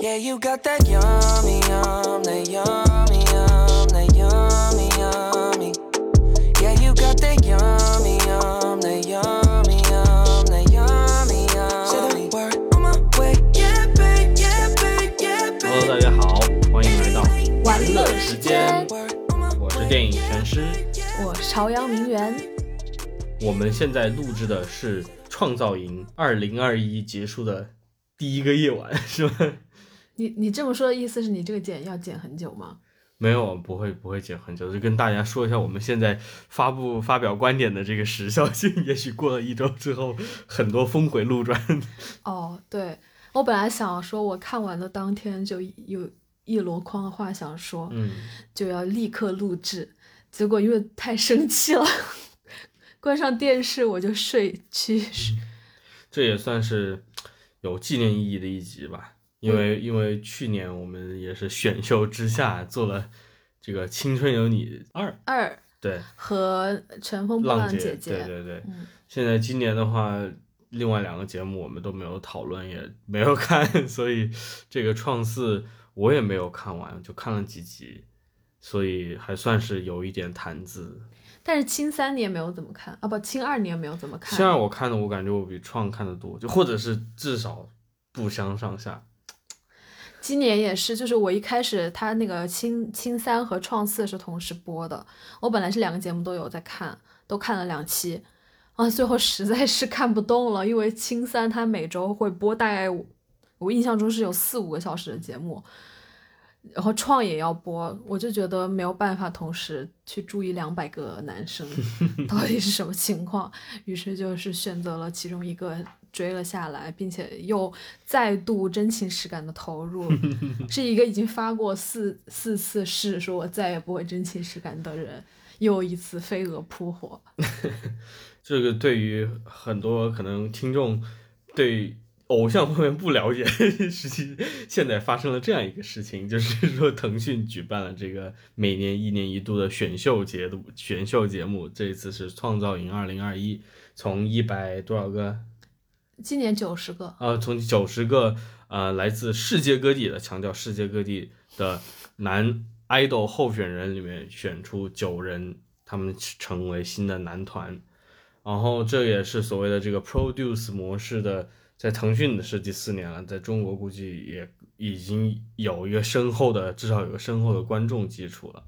Yeah, you got that yummy, yum, that yummy, yum, that yummy, yummy. Yeah, you got that yummy, yum, that yummy, yum, that yummy, yummy. Say the word on my way. Yeah, babe, yeah, babe, yeah, Hello，大家好，欢迎来到玩乐时时间我是电影全师。我是朝阳名媛。我们现在录制的是《创造营二零二一》结束的第一个夜晚，是吗？你你这么说的意思是你这个剪要剪很久吗？没有，不会不会剪很久，就跟大家说一下我们现在发布发表观点的这个时效性。也许过了一周之后，很多峰回路转。哦，对，我本来想说，我看完的当天就有一箩筐的话想说，嗯，就要立刻录制，结果因为太生气了，关上电视我就睡去。这也算是有纪念意义的一集吧，因为因为去年我们也是选秀之下做了这个《青春有你二》，二对，和《乘风破浪姐，姐姐》对对对。嗯现在今年的话，另外两个节目我们都没有讨论，也没有看，所以这个创四我也没有看完，就看了几集，所以还算是有一点谈资。但是青三你也没有怎么看啊？不，青二你也没有怎么看。青二我看的，我感觉我比创看的多，就或者是至少不相上下。今年也是，就是我一开始他那个青青三和创四是同时播的，我本来是两个节目都有在看，都看了两期，啊，最后实在是看不动了，因为青三他每周会播大概我我印象中是有四五个小时的节目，然后创也要播，我就觉得没有办法同时去注意两百个男生 到底是什么情况，于是就是选择了其中一个追了下来，并且又再度真情实感的投入，是一个已经发过四四次誓说我再也不会真情实感的人，又一次飞蛾扑火。这个对于很多可能听众对偶像方面不了解，实际现在发生了这样一个事情，就是说腾讯举办了这个每年一年一度的选秀节的选秀节目，这一次是创造营二零二一，从一百多少个今年九十个，呃，从九十个呃来自世界各地的，强调世界各地的男 idol 候选人里面选出九人，他们成为新的男团。然后这也是所谓的这个 produce 模式的，在腾讯的是第四年了，在中国估计也已经有一个深厚的，至少有个深厚的观众基础了。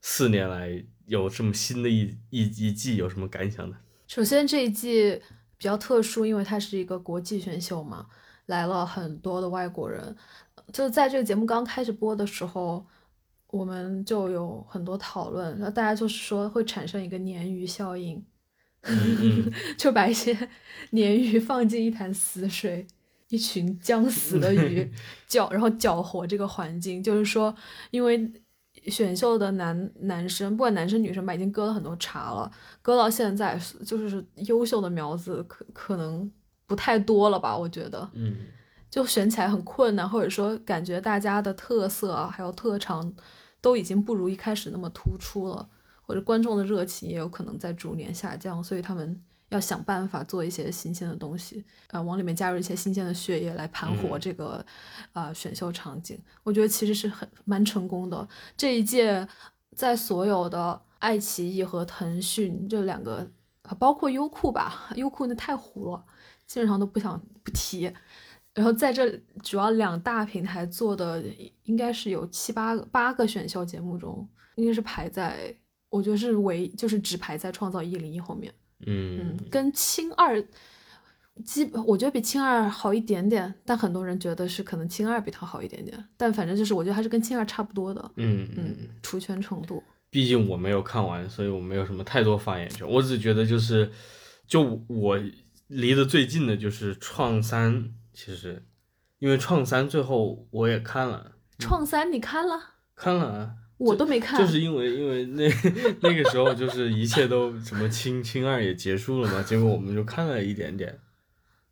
四年来有这么新的一一一季，有什么感想呢？首先这一季比较特殊，因为它是一个国际选秀嘛，来了很多的外国人。就在这个节目刚开始播的时候，我们就有很多讨论，然后大家就是说会产生一个鲶鱼效应，嗯 就把一些鲶鱼放进一潭死水，一群将死的鱼 搅，然后搅和这个环境。就是说，因为选秀的男男生，不管男生女生吧，已经割了很多茬了，割到现在，就是优秀的苗子可可能不太多了吧？我觉得，嗯。就选起来很困难，或者说感觉大家的特色啊，还有特长都已经不如一开始那么突出了，或者观众的热情也有可能在逐年下降，所以他们要想办法做一些新鲜的东西，呃，往里面加入一些新鲜的血液来盘活嗯这个啊、呃选秀场景。我觉得其实是很蛮成功的。这一届在所有的爱奇艺和腾讯这两个，啊包括优酷吧，优酷那太糊了，基本上都不想不提。然后在这主要两大平台做的，应该是有七八个八个选秀节目中，应该是排在，我觉得是唯就是只排在创造一零一后面。嗯嗯，跟青二基我觉得比青二好一点点，但很多人觉得是可能青二比它好一点点，但反正就是我觉得还是跟青二差不多的。嗯嗯，出圈程度。毕竟我没有看完，所以我没有什么太多发言权。我只觉得就是，就我离得最近的就是《创三》，其实因为《创三》最后我也看了，创三你看了？看了啊，我都没看。就是因为因为那那个时候就是一切都什么青青二也结束了嘛，结果我们就看了一点点，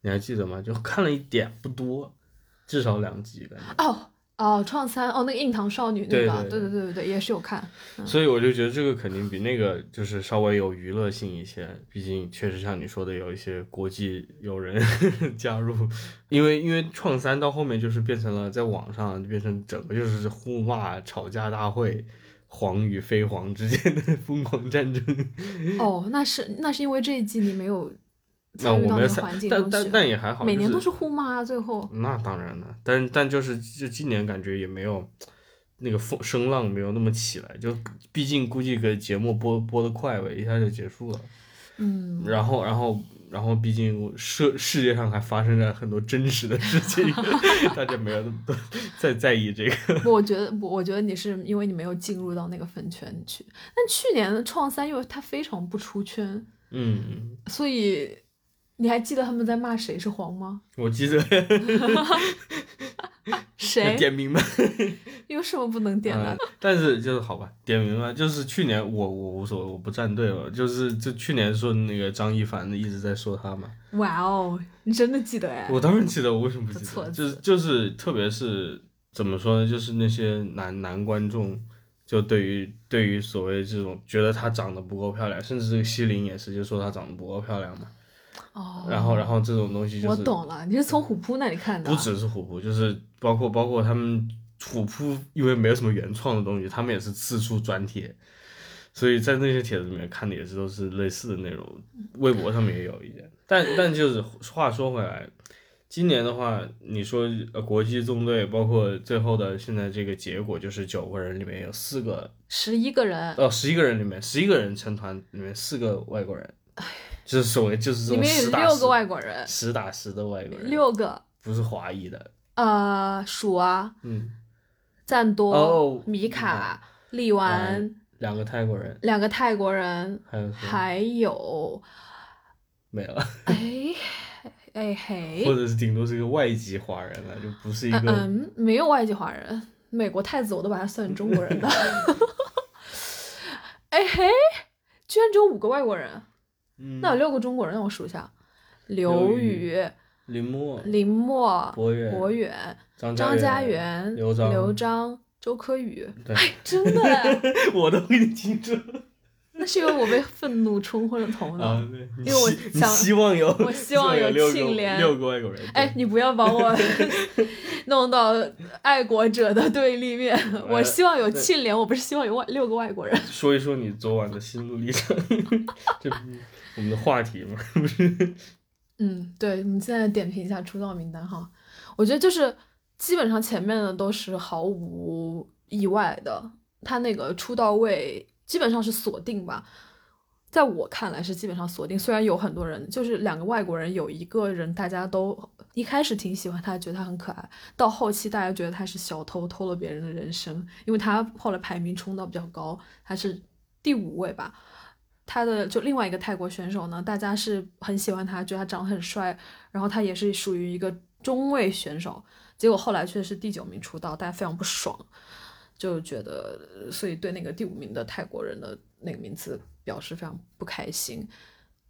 你还记得吗？就看了一点不多，至少两集感觉。哦哦，创三哦，那个硬糖少女那对个，对对对对对对，也是有看。所以我就觉得这个肯定比那个就是稍微有娱乐性一些，毕竟确实像你说的有一些国际友人 加入，因为因为创三到后面就是变成了在网上变成整个就是互骂、吵架大会，黄与非黄之间的 疯狂战争。哦，那是那是因为这一季你没有那我没有参但但但也还好，每年都是互骂啊，最后。那当然了，但但就是就今年感觉也没有那个风声浪没有那么起来，就毕竟估计个节目播播的快吧，一下就结束了。嗯，然后然后然后毕竟世世界上还发生着很多真实的事情，大家没有都在在意这个。我觉得我我觉得你是因为你没有进入到那个粉圈去。但去年的创三，因为它非常不出圈，嗯，所以你还记得他们在骂谁是黄吗？我记得 谁？点名吧。有什么不能点的嗯？但是就是好吧，点名吧。就是去年我我无所谓，我不站队了。就是就去年说那个张一凡一直在说他嘛，哇哦，你真的记得哎？我当然记得，我为什么不记得？就是就是，特别是怎么说呢？就是那些男男观众，就对于对于所谓这种觉得她长得不够漂亮，甚至这个西林也是，就说她长得不够漂亮嘛。哦，然后然后这种东西就是我懂了，你是从虎扑那里看的？不只是虎扑，就是包括包括他们虎扑，因为没有什么原创的东西，他们也是四处转帖，所以在那些帖子里面看的也是都是类似的内容。微博上面也有一点，但但就是话说回来，今年的话，你说呃国际纵队，包括最后的现在这个结果，就是九个人里面有四个，十一个人，哦十一个人里面十一个人成团里面四个外国人，就是所谓就是这种里面有六个外国人，实打实的外国人，六个，不是华裔的，呃，数啊，嗯。赞多、哦米卡、利完，两个泰国人，两个泰国人，还有还有，没了，哎，哎 嘿，或者是顶多是一个外籍华人了，就不是一嗯个。嗯，没有外籍华人，美国太子我都把他算中国人的。哎嘿，居然只有五个外国人，嗯那有六个中国人，让我数一下：刘刘宇、林默、林默、博远、博远、张张家元、刘张刘璋、周柯宇。对，真的哎，我都给你记住那是因为我被愤怒冲昏了头脑。因为我想希望有，我希望有庆怜六个外国人。哎，你不要把我 弄到爱国者的对立面。我希望有庆怜，我不是希望有外六个外国人。说一说你昨晚的心路历程，我们的话题嘛？不是？嗯，对，我们现在点评一下出道名单哈。我觉得就是基本上前面的都是毫无意外的，他那个出道位基本上是锁定吧。在我看来是基本上锁定，虽然有很多人，就是两个外国人，有一个人大家都一开始挺喜欢他，觉得他很可爱，到后期大家觉得他是小偷，偷了别人的人生，因为他后来排名冲到比较高，他是第五位吧。他的就另外一个泰国选手呢，大家是很喜欢他，觉得他长得很帅，然后他也是属于一个中位选手，结果后来却是第九名出道，大家非常不爽，就觉得所以对那个第五名的泰国人的那个名次表示非常不开心。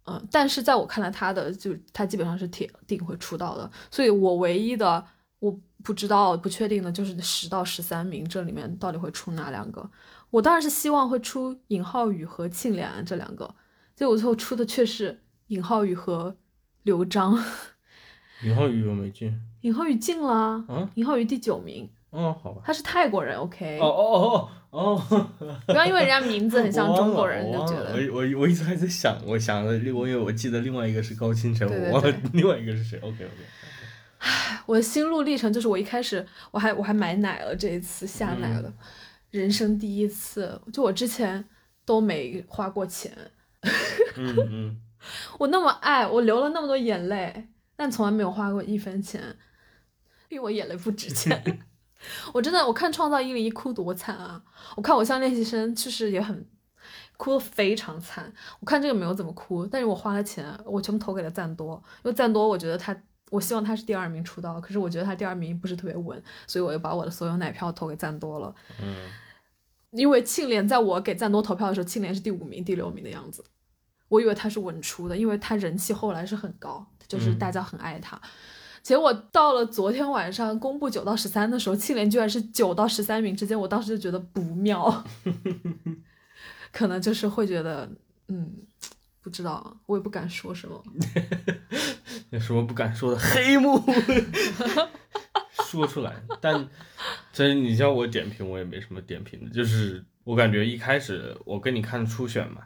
嗯，但是在我看来，他的就他基本上是铁定会出道的，所以我唯一的我不知道不确定的就是十到十三名这里面到底会出哪两个。我当然是希望会出尹浩宇和庆怜这两个，结果最后出的却是尹浩宇和刘璋。尹浩宇我没进？尹浩宇进了啊，啊？尹浩宇第九名，哦，好吧。他是泰国人，OK，、哦哦哦哦，不要因为人家名字很像中国人就觉得。我我我一直还在想，我想的另我因为我记得另外一个是高清晨，我忘了另外一个是谁。OK OK。唉我的心路历程就是我一开始我还我还买奶了，这一次下奶了，人生第一次，就我之前都没花过钱，嗯嗯，我那么爱，我流了那么多眼泪，但从来没有花过一分钱，因为我眼泪不值钱。我真的，我看《创造一零一》哭多惨啊！我看《偶像练习生》确实也很哭的非常惨。我看这个没有怎么哭，但是我花了钱，我全部投给了赞多，因为赞多我觉得他，我希望他是第二名出道，可是我觉得他第二名不是特别稳，所以我又把我的所有奶票投给赞多了。嗯，因为庆怜在我给赞多投票的时候，庆怜是第五名、第六名的样子，我以为他是稳出的，因为他人气后来是很高，就是嗯。大家很爱他。结果到了昨天晚上公布九到十三的时候，庆怜居然是九到十三名之间，我当时就觉得不妙，可能就是会觉得，嗯，不知道，我也不敢说什么。有什么不敢说的？黑幕，说出来。但真你叫我点评，我也没什么点评的，就是我感觉一开始我跟你看初选嘛，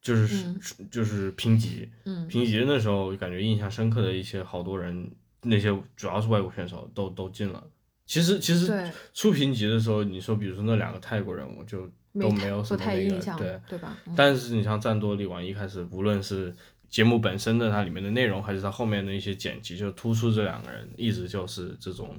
就是、就是评级，嗯评级那时候感觉印象深刻的一些好多人，那些主要是外国选手都都进了。其实其实初评级的时候，你说比如说那两个泰国人，我就都没有什么那个印象，对。对吧？嗯但是你像战多力王一开始，无论是节目本身的它里面的内容，还是它后面的一些剪辑，就突出这两个人一直就是这种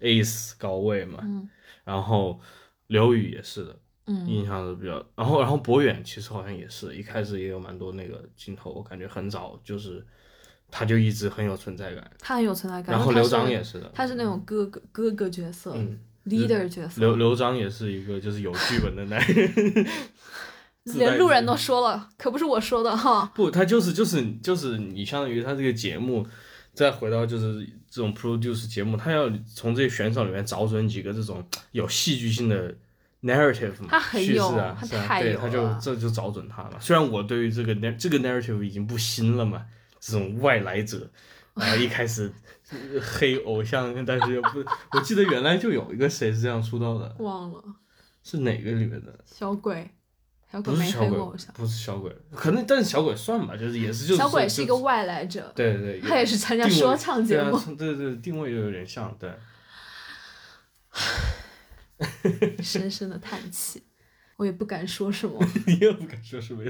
ace 高位嘛。嗯然后刘宇也是的，嗯印象是比较，然后然后博远其实好像也是一开始也有蛮多那个镜头，我感觉很早就是他就一直很有存在感。他很有存在感。然后刘璋也是的，他是那种哥哥哥哥角色、嗯 leader 角色，刘刘璋也是一个就是有剧本的男人。连路人都说了，可不是我说的哈。不，他就是就是就是你相当于他这个节目，再回到就是这种 produce 节目，他要从这些选手里面找准几个这种有戏剧性的 narrative 嘛，他很叙事有啊，他是啊，对，他就这就找准他了。虽然我对于这个 nar 这个 narrative 已经不新了嘛，这种外来者，然后一开始呃黑偶像，但是又不，我记得原来就有一个谁是这样出道的，忘了是哪个里面的？小鬼，小鬼没不是小鬼不是小鬼，可能但是小鬼算吧，就是也是就是小鬼是一个外来者，对对对，他也是参加说唱节目，对啊，对对，定位就有点像，对，深深的叹气。我也不敢说什么，你又不敢说什么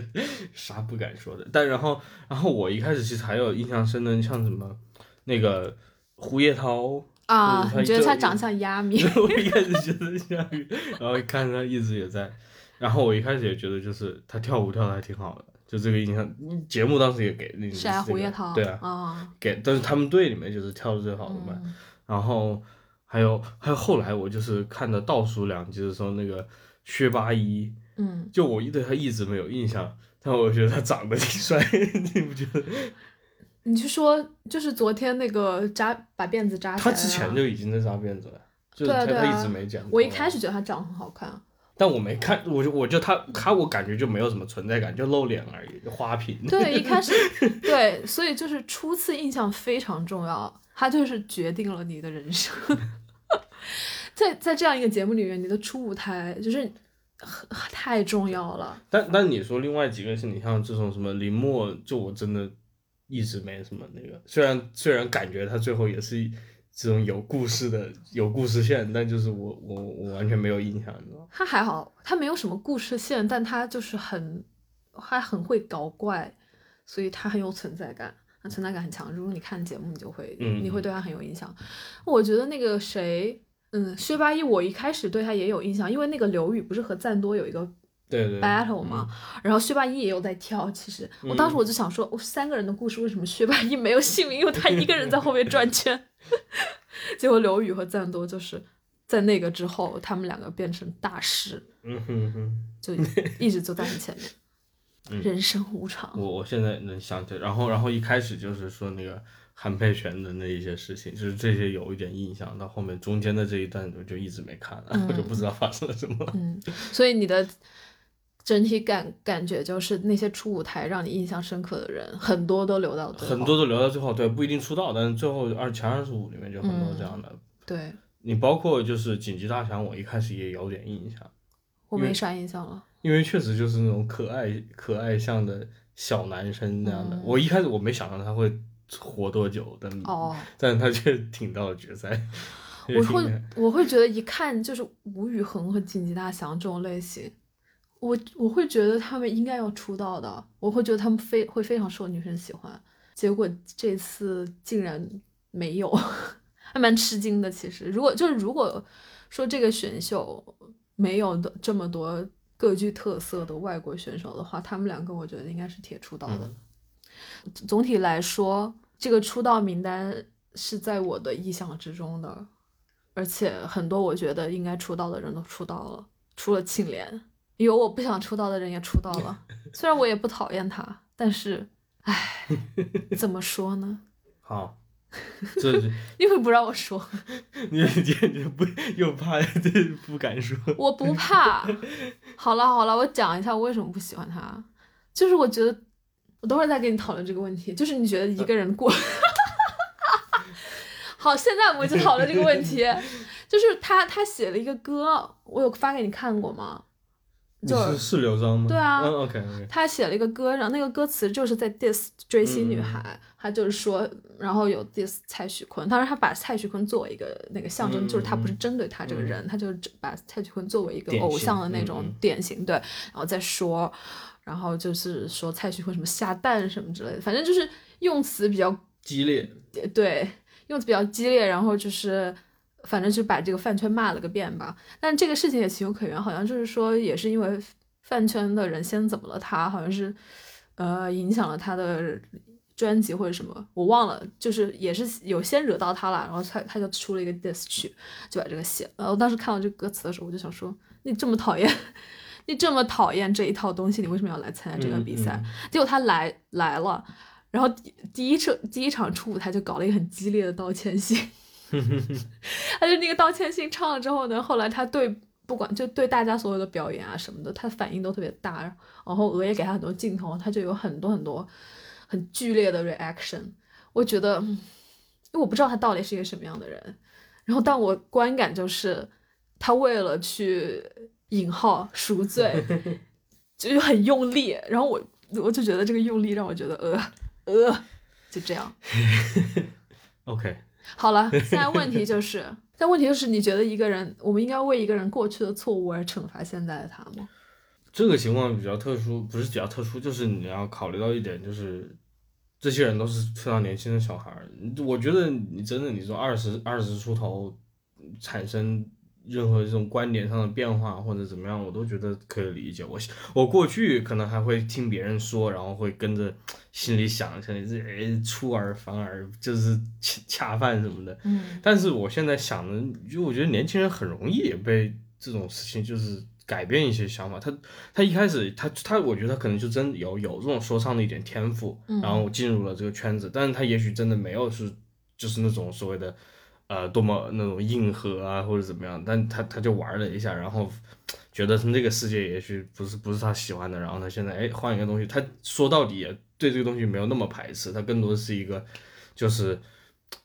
啥不敢说的，但然后然后我一开始其实还有印象深的，像什么那个胡叶涛，啊你觉得他长相压米？我一开始觉得像雨，然后看他一直也在，然后我一开始也觉得就是他跳舞跳的还挺好的，就这个印象，节目当时也给那个是啊，胡叶涛对啊，啊，给，但是他们队里面就是跳的最好的嘛，嗯然后还有还有后来我就是看的倒数两集的时候，那个薛八一，嗯，就我对他一直没有印象，但我觉得他长得挺帅，你不觉得？你是说，就是昨天那个扎把辫子扎起来，他之前就已经在扎辫子了，就是他、对啊对啊他一直没剪。我一开，始觉得他长得很好看，但我没看，我就我就他他我感觉就没有什么存在感，就露脸而已，就花瓶。对，一开始 对，所以就是初次印象非常重要，它就是决定了你的人生。在在这样一个节目里面，你的初舞台就是很太重要了。但但你说另外几个是你像这种什么林默，就我真的一直没什么那个，虽然虽然感觉他最后也是这种有故事的有故事线，但就是我我我完全没有印象，你知道吗？他还好，他没有什么故事线，但他就是很，他很会搞怪，所以他很有存在感，他存在感很强。如果你看节目，你就会，嗯你会对他很有印象。我觉得那个谁，嗯，薛八一，我一开始对他也有印象，因为那个刘宇不是和赞多有一个对对 battle 嘛，然后薛八一也有在跳。其实我当时我就想说，我、三个人的故事为什么薛八一没有姓名？因为他一个人在后面转圈。结果刘宇和赞多就是在那个之后，他们两个变成大师。嗯哼哼。就一直就在你前面。嗯人生无常，我我现在能想起来，然后然后一开始就是说那个韩佩泉的那一些事情，就是这些有一点印象，到后面中间的这一段我就一直没看了，我就不知道发生了什么。嗯，所以你的整体感感觉就是那些出舞台让你印象深刻的人，很多都留到最后很多都留到最后，对，不一定出道，但是最后二前二十五里面就很多这样的。对你包括就是紧急大响，我一开始也有点印象，我没啥印象了。因为确实就是那种可爱可爱像的小男生那样的。嗯我一开始我没想到他会活多久，但、哦，但是他却挺到了决赛。我会我会觉得一看就是吴宇恒和紧急大祥这种类型，我我会觉得他们应该要出道的，我会觉得他们非会非常受女生喜欢，结果这次竟然没有，还蛮吃惊的。其实，如果就是如果说这个选秀没有的这么多各具特色的外国选手的话，他们两个我觉得应该是铁出道的。嗯总体来说，这个出道名单是在我的意想之中的，而且很多我觉得应该出道的人都出道了，除了庆怜，有我不想出道的人也出道了。虽然我也不讨厌他，但是，唉，怎么说呢？好，这你会不让我说？你你不又怕这不敢说。我不怕。好了好了，我讲一下我为什么不喜欢他，就是我觉得，我等会儿再跟你讨论这个问题。就是你觉得一个人过，好，现在我们就讨论这个问题。就是他他写了一个歌，我有发给你看过吗？你就是是刘璋吗？对啊。他写了一个歌，然后那个歌词就是在 diss 追星女孩，他就是说，然后有 diss 蔡徐坤，当然他把蔡徐坤作为一个那个象征，嗯就是他不是针对他这个人，他就是把蔡徐坤作为一个偶像的那种典型，对，然后再说，然后就是说蔡徐坤什么下蛋什么之类的，反正就是用词比较激烈，对，用词比较激烈，然后就是反正就把这个饭圈骂了个遍吧。但这个事情也情有可原，好像就是说也是因为饭圈的人先怎么了他，好像是呃影响了他的专辑或者什么，我忘了，就是也是有先惹到他了，然后他他就出了一个 diss 曲，就把这个写了。然后我当时看到这个歌词的时候，我就想说，你这么讨厌。你这么讨厌这一套东西，你为什么要来参加这个比赛？嗯结果他来来了，然后第第一场第一场出舞台就搞了一个很激烈的道歉信，哼哼哼他就那个道歉信唱了之后呢，后来他对不管就对大家所有的表演啊什么的，他反应都特别大，然后鹅也给他很多镜头，他就有很多很多很剧烈的 reaction。我觉得，因为我不知道他到底是一个什么样的人，然后但我观感就是他为了去引号赎罪，就是很用力，然后我我就觉得这个用力让我觉得呃呃，就这样。OK，好了，现在问题就是，现在问题就是，你觉得一个人，我们应该为一个人过去的错误而惩罚现在的他吗？这个情况比较特殊，不是比较特殊，就是你要考虑到一点，就是这些人都是非常年轻的小孩儿。我觉得你真的，你说二十二十出头产生任何这种观点上的变化或者怎么样，我都觉得可以理解。我我过去可能还会听别人说，然后会跟着心里想，想这哎出尔反尔，就是恰恰饭什么的。嗯但是我现在想的，就我觉得年轻人很容易也被这种事情就是改变一些想法。他他一开始他他，我觉得他可能就真有有这种说唱的一点天赋，嗯然后进入了这个圈子，但是他也许真的没有是就是那种所谓的呃多么那种硬核啊或者怎么样，但他他就玩了一下，然后觉得那个世界也许不是不是他喜欢的，然后他现在哎换一个东西，他说到底也对这个东西没有那么排斥，他更多的是一个就是。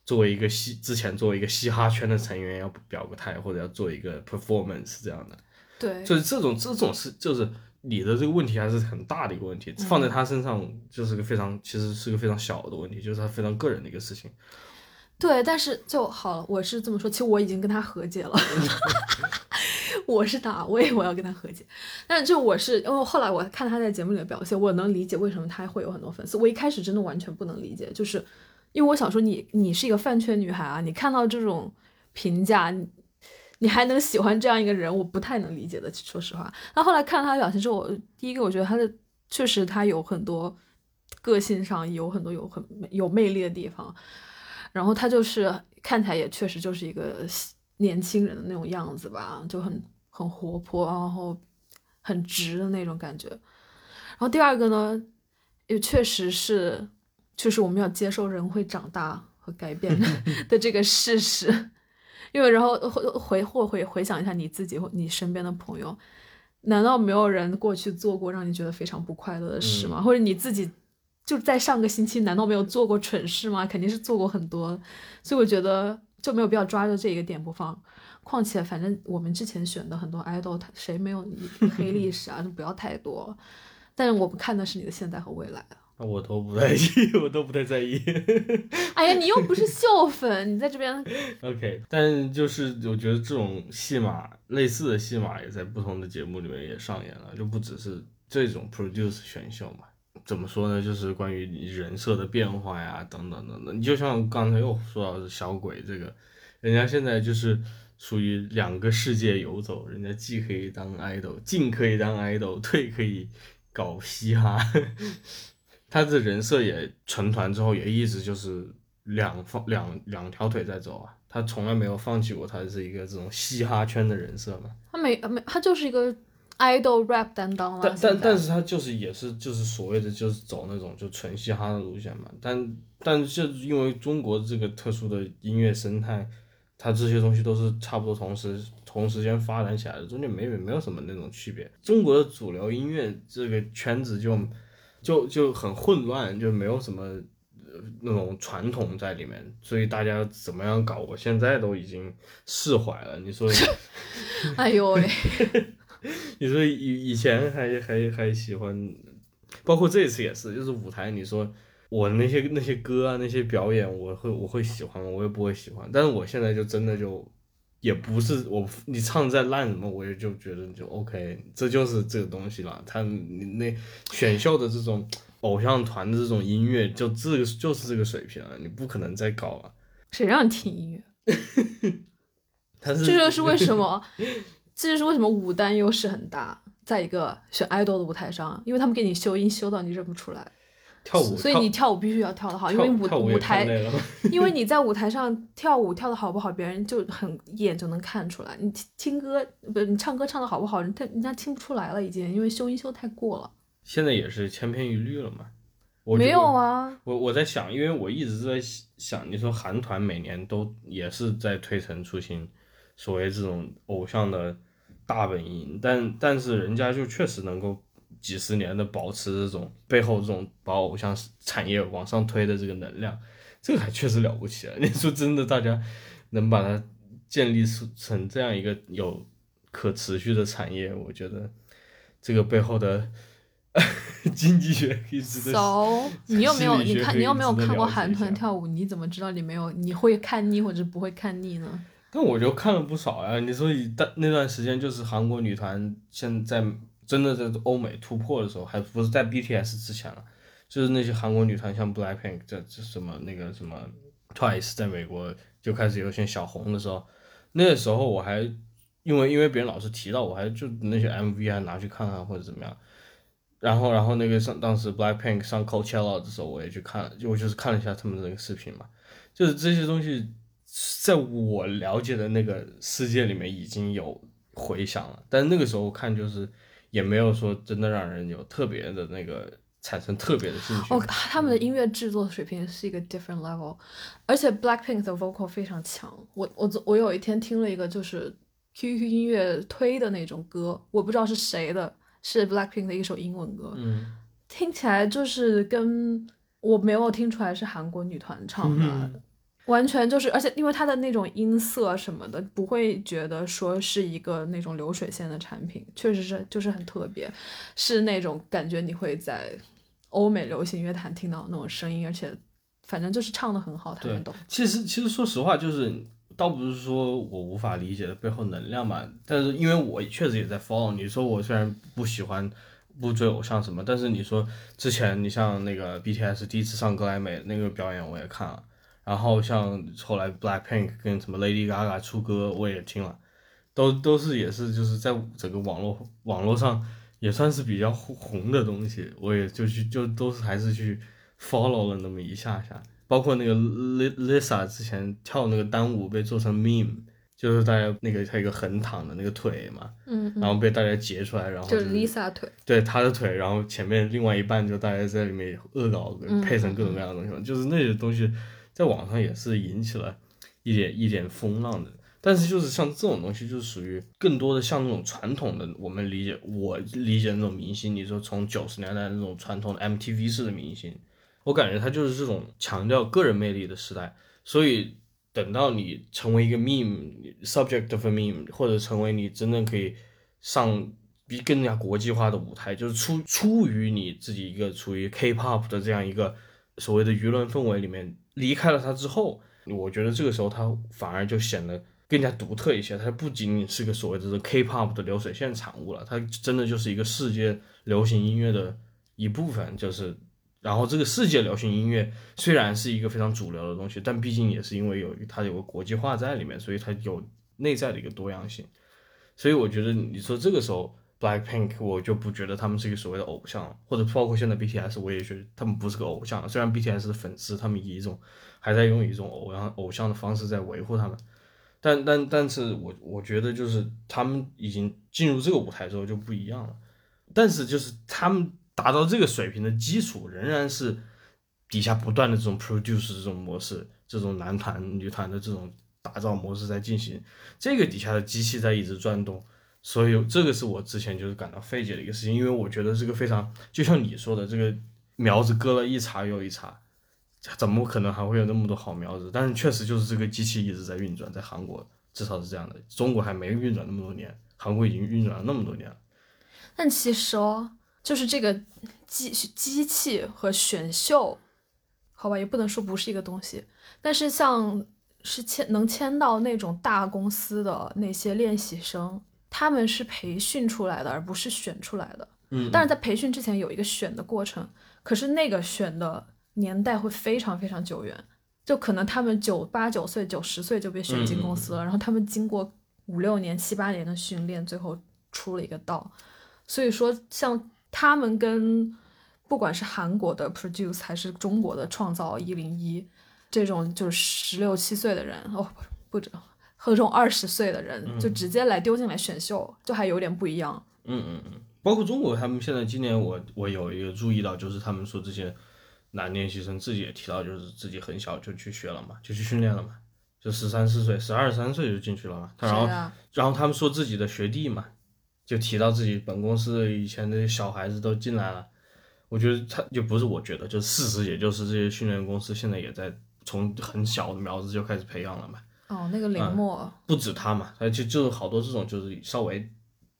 作为一个嘻之前作为一个嘻哈圈的成员要表个态，或者要做一个 performance 这样的，对，就是这种这种是就是你的这个问题还是很大的一个问题，放在他身上就是个非常其实是个非常小的问题，就是他非常个人的一个事情。对，但是就好了，我是这么说，其实我已经跟他和解了。我是哪位，我要跟他和解。但是就我是，因为后来我看他在节目里的表现，我能理解为什么他会有很多粉丝。我一开始真的完全不能理解，就是因为我想说你你是一个饭圈女孩啊，你看到这种评价，你你还能喜欢这样一个人，我不太能理解的，说实话。那后来看他的表现之后，我第一个我觉得他的确实他有很多个性上有很多有很有魅力的地方。然后他就是看起来也确实就是一个年轻人的那种样子吧，就很很活泼，然后很直的那种感觉。然后第二个呢，也确实是，就是我们要接受人会长大和改变 的这个事实。因为然后回回或回回想一下你自己或你身边的朋友，难道没有人过去做过让你觉得非常不快乐的事吗？嗯或者你自己就在上个星期，难道没有做过蠢事吗？肯定是做过很多，所以我觉得就没有必要抓着这一个点不放。况且，反正我们之前选的很多 idol，他谁没有黑历史啊？就不要太多。但是我们看的是你的现在和未来啊。我都不在意，我都不太在意。哎呀，你又不是秀粉，你在这边 OK，但就是我觉得这种戏码，类似的戏码也在不同的节目里面也上演了，就不只是这种 produce 选秀嘛。怎么说呢？就是关于人设的变化呀，等等等等。你就像刚才又说到小鬼这个，人家现在就是属于两个世界游走，人家既可以当 idol，进可以当 idol，退可以搞嘻哈。他的人设也成团之后，也一直就是两方两两条腿在走啊，他从来没有放弃过他是一个这种嘻哈圈的人设嘛。他没没，他就是一个 idol rap 担当了。但但但是他就是也是就是所谓的就是走那种就纯嘻哈的路线嘛，但但是因为中国这个特殊的音乐生态，它这些东西都是差不多同时同时间发展起来的，中间没有没有什么那种区别。中国的主流音乐这个圈子就就就很混乱，就没有什么呃那种传统在里面，所以大家怎么样搞，我现在都已经释怀了。你说 哎呦喂，你说以以前还还还喜欢，包括这次也是，就是舞台，你说我那些那些歌啊那些表演，我会我会喜欢吗？我也不会喜欢。但是我现在就真的就也不是我你唱再烂什么，我也就觉得就 OK，这就是这个东西了。他你那选秀的这种偶像团的这种音乐，就这个就是这个水平了，你不可能再搞了。谁让你听音乐？这就是为什么，这就是为什么舞担优势很大，在一个选 idol 的舞台上，因为他们给你修音修到你认不出来，跳舞，所以你跳舞必须要跳得好，因为舞舞台。因为你在舞台上跳舞跳的好不好，别人就很一眼就能看出来。你听听歌不，你唱歌唱的好不好，人他人家听不出来了，已经因为修音修太过了。现在也是千篇一律了嘛。我没有啊，我我在想，因为我一直在想，你说韩团每年都也是在推陈出新，所谓这种偶像的大本营，但但是人家就确实能够几十年的保持这种背后这种把偶像产业往上推的这个能量，这个还确实了不起啊！你说真的，大家能把它建立出成这样一个有可持续的产业，我觉得这个背后的 经济学可以值得 so 你又没有你看你又没有看过韩团跳舞？你怎么知道你没有你会看腻或者不会看腻呢？但我就看了不少呀。你说以但那段时间就是韩国女团现在真的在欧美突破的时候，还不是在 BTS 之前了，就是那些韩国女团像 BLACKPINK 这这什么那个什么 Twice 在美国就开始有些小红的时候，那个时候我还因为因为别人老是提到，我还就那些 MV 还拿去看看或者怎么样。然后，然后那个上当时 Blackpink 上 Coachella 的时候，我也去看了，就我就是看了一下他们的那个视频嘛，就是这些东西，在我了解的那个世界里面已经有回响了，但那个时候看就是也没有说真的让人有特别的那个产生特别的兴趣。哦，他们的音乐制作水平是一个 different level，而且 Blackpink 的 vocal 非常强。我我我有一天听了一个就是 QQ 音乐推的那种歌，我不知道是谁的，是 Blackpink 的一首英文歌，嗯，听起来就是跟我没有听出来是韩国女团唱的。嗯完全就是，而且因为它的那种音色什么的，不会觉得说是一个那种流水线的产品，确实是就是很特别，是那种感觉你会在欧美流行乐坛听到那种声音，而且反正就是唱的很好，他们懂其实其实说实话，就是倒不是说我无法理解的背后能量嘛，但是因为我确实也在 follow。你说我虽然不喜欢不追偶像什么，但是你说之前你像那个 BTS 第一次上格莱美那个表演我也看了，然后像后来 Blackpink 跟什么 Lady Gaga 出歌我也听了，都都是也是就是在整个网络网络上也算是比较红红的东西，我也就去就都是还是去 follow 了那么一下下。包括那个 Li- Lisa 之前跳那个单舞被做成 meme，就是大家那个她一个横躺的那个腿嘛，嗯，然后被大家截出来，然后就是 Lisa 腿，对她的腿，然后前面另外一半就大家在里面恶搞，嗯配成各种各样的东西嘛，就是那些东西在网上也是引起了一点一点风浪的。但是就是像这种东西，就是属于更多的像那种传统的我们理解我理解那种明星，你说从九十年代那种传统的 MTV 式的明星，我感觉他就是这种强调个人魅力的时代，所以等到你成为一个 meme，subject of a meme，或者成为你真正可以上比更加国际化的舞台，就是出出于你自己一个处于 K-pop 的这样一个所谓的舆论氛围里面，离开了它之后，我觉得这个时候它反而就显得更加独特一些，它不仅仅是个所谓的这个 K-pop 的流水线产物了，它真的就是一个世界流行音乐的一部分，就是。然后这个世界流行音乐虽然是一个非常主流的东西，但毕竟也是因为有它有个国际化在里面，所以它有内在的一个多样性。所以我觉得你说这个时候 Blackpink，我就不觉得他们是一个所谓的偶像，或者包括现在 BTS，我也觉得他们不是个偶像。虽然 BTS 的粉丝他们以一种还在用一种偶像偶像的方式在维护他们，但但但是我我觉得就是他们已经进入这个舞台之后就不一样了，但是就是他们达到这个水平的基础仍然是底下不断的这种 produce 这种模式，这种男团女团的这种打造模式在进行，这个底下的机器在一直转动，所以这个是我之前就是感到费解的一个事情，因为我觉得这个非常就像你说的，这个苗子割了一茬又一茬。怎么可能还会有那么多好苗子？但是确实就是这个机器一直在运转，在韩国至少是这样的。中国还没运转那么多年，韩国已经运转了那么多年了。但其实哦，就是这个机机器和选秀，好吧，也不能说不是一个东西。但是像是签能签到那种大公司的那些练习生，他们是培训出来的，而不是选出来的。嗯，但是在培训之前有一个选的过程，可是那个选的。年代会非常非常久远，就可能他们九八九岁、九十岁就被选进公司了，然后他们经过五六年、七八年的训练，最后出了一个道。所以说，像他们跟不管是韩国的 Produce 还是中国的创造一零一这种就是十六七岁的人哦，不止和这种二十岁的人就直接来丢进来选秀，就还有点不一样。嗯嗯嗯，包括中国，他们现在今年我我有一个注意到，就是他们说这些。男练习生自己也提到，就是自己很小就去学了嘛，就去训练了嘛，就十三四岁、十二三岁就进去了嘛。然后，然后他们说自己的学弟嘛，就提到自己本公司以前的小孩子都进来了。我觉得他就不是我觉得，就事实，也就是这些训练公司现在也在从很小的苗子就开始培养了嘛。哦，那个林默不止他嘛，而且就是好多这种就是稍微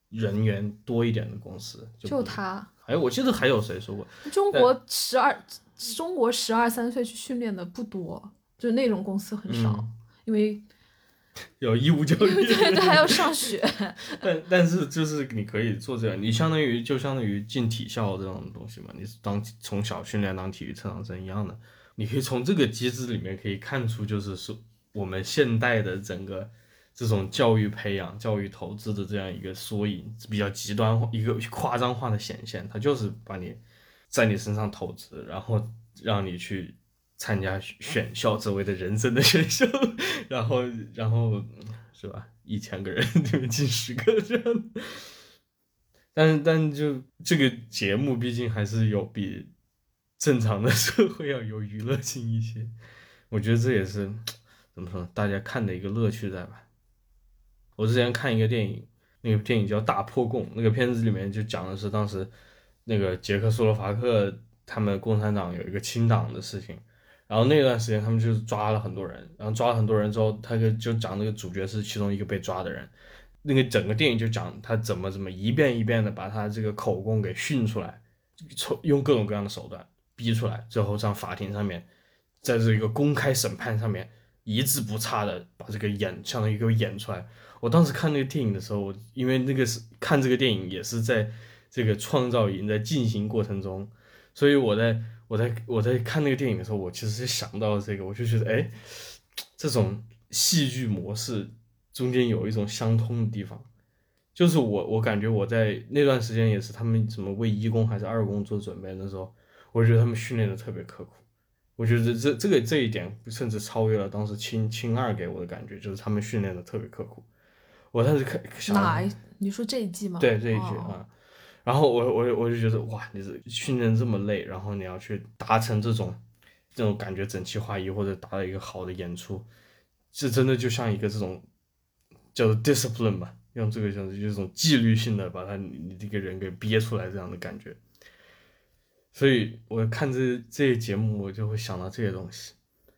人员多一点的公司，就他。哎，我记得还有谁说过，中国十二。中国十二三岁去训练的不多，就是那种公司很少，因为 有义务教育，对，他还要上学。但但是就是你可以做这样，你相当于就相当于进体校这种东西嘛，你是当从小训练当体育特长生一样的，你可以从这个机制里面可以看出，就是说我们现代的整个这种教育培养、教育投资的这样一个缩影，比较极端化、一个夸张化的显现，它就是把你。在你身上投资，然后让你去参加选校，所谓的人生的选秀，然后，然后是吧？一千个人里面进十个这样。但但就这个节目，毕竟还是有比正常的社会要有娱乐性一些。我觉得这也是怎么说，大家看的一个乐趣在吧？我之前看一个电影，那个电影叫《大破供》，那个片子里面就讲的是当时。那个捷克斯洛伐克，他们共产党有一个清党的事情，然后那段时间他们就是抓了很多人，然后抓了很多人之后，他就就讲那个主角是其中一个被抓的人，那个整个电影就讲他怎么怎么一遍一遍的把他这个口供给训出来，从用各种各样的手段逼出来，最后上法庭上面，在这个公开审判上面一字不差的把这个演相当于给我演出来。我当时看那个电影的时候，因为那个是看这个电影也是在。这个创造营在进行过程中，所以我在我在我在看那个电影的时候，我其实是想到了这个，我就觉得，哎，这种戏剧模式中间有一种相通的地方，就是我我感觉我在那段时间也是他们什么为一公还是二公做准备的时候，我觉得他们训练的特别刻苦，我觉得这这个这一点甚至超越了当时青青二给我的感觉，就是他们训练的特别刻苦。我当时看哪？你说这一季吗？对这一季啊。然后我我我就觉得哇，你是训练这么累，然后你要去达成这种这种感觉整齐划一，或者达到一个好的演出，这真的就像一个这种叫做 discipline 吧，用这个叫做这种纪律性的把他你你这个人给憋出来这样的感觉。所以我看这这些节目，我就会想到这些东西。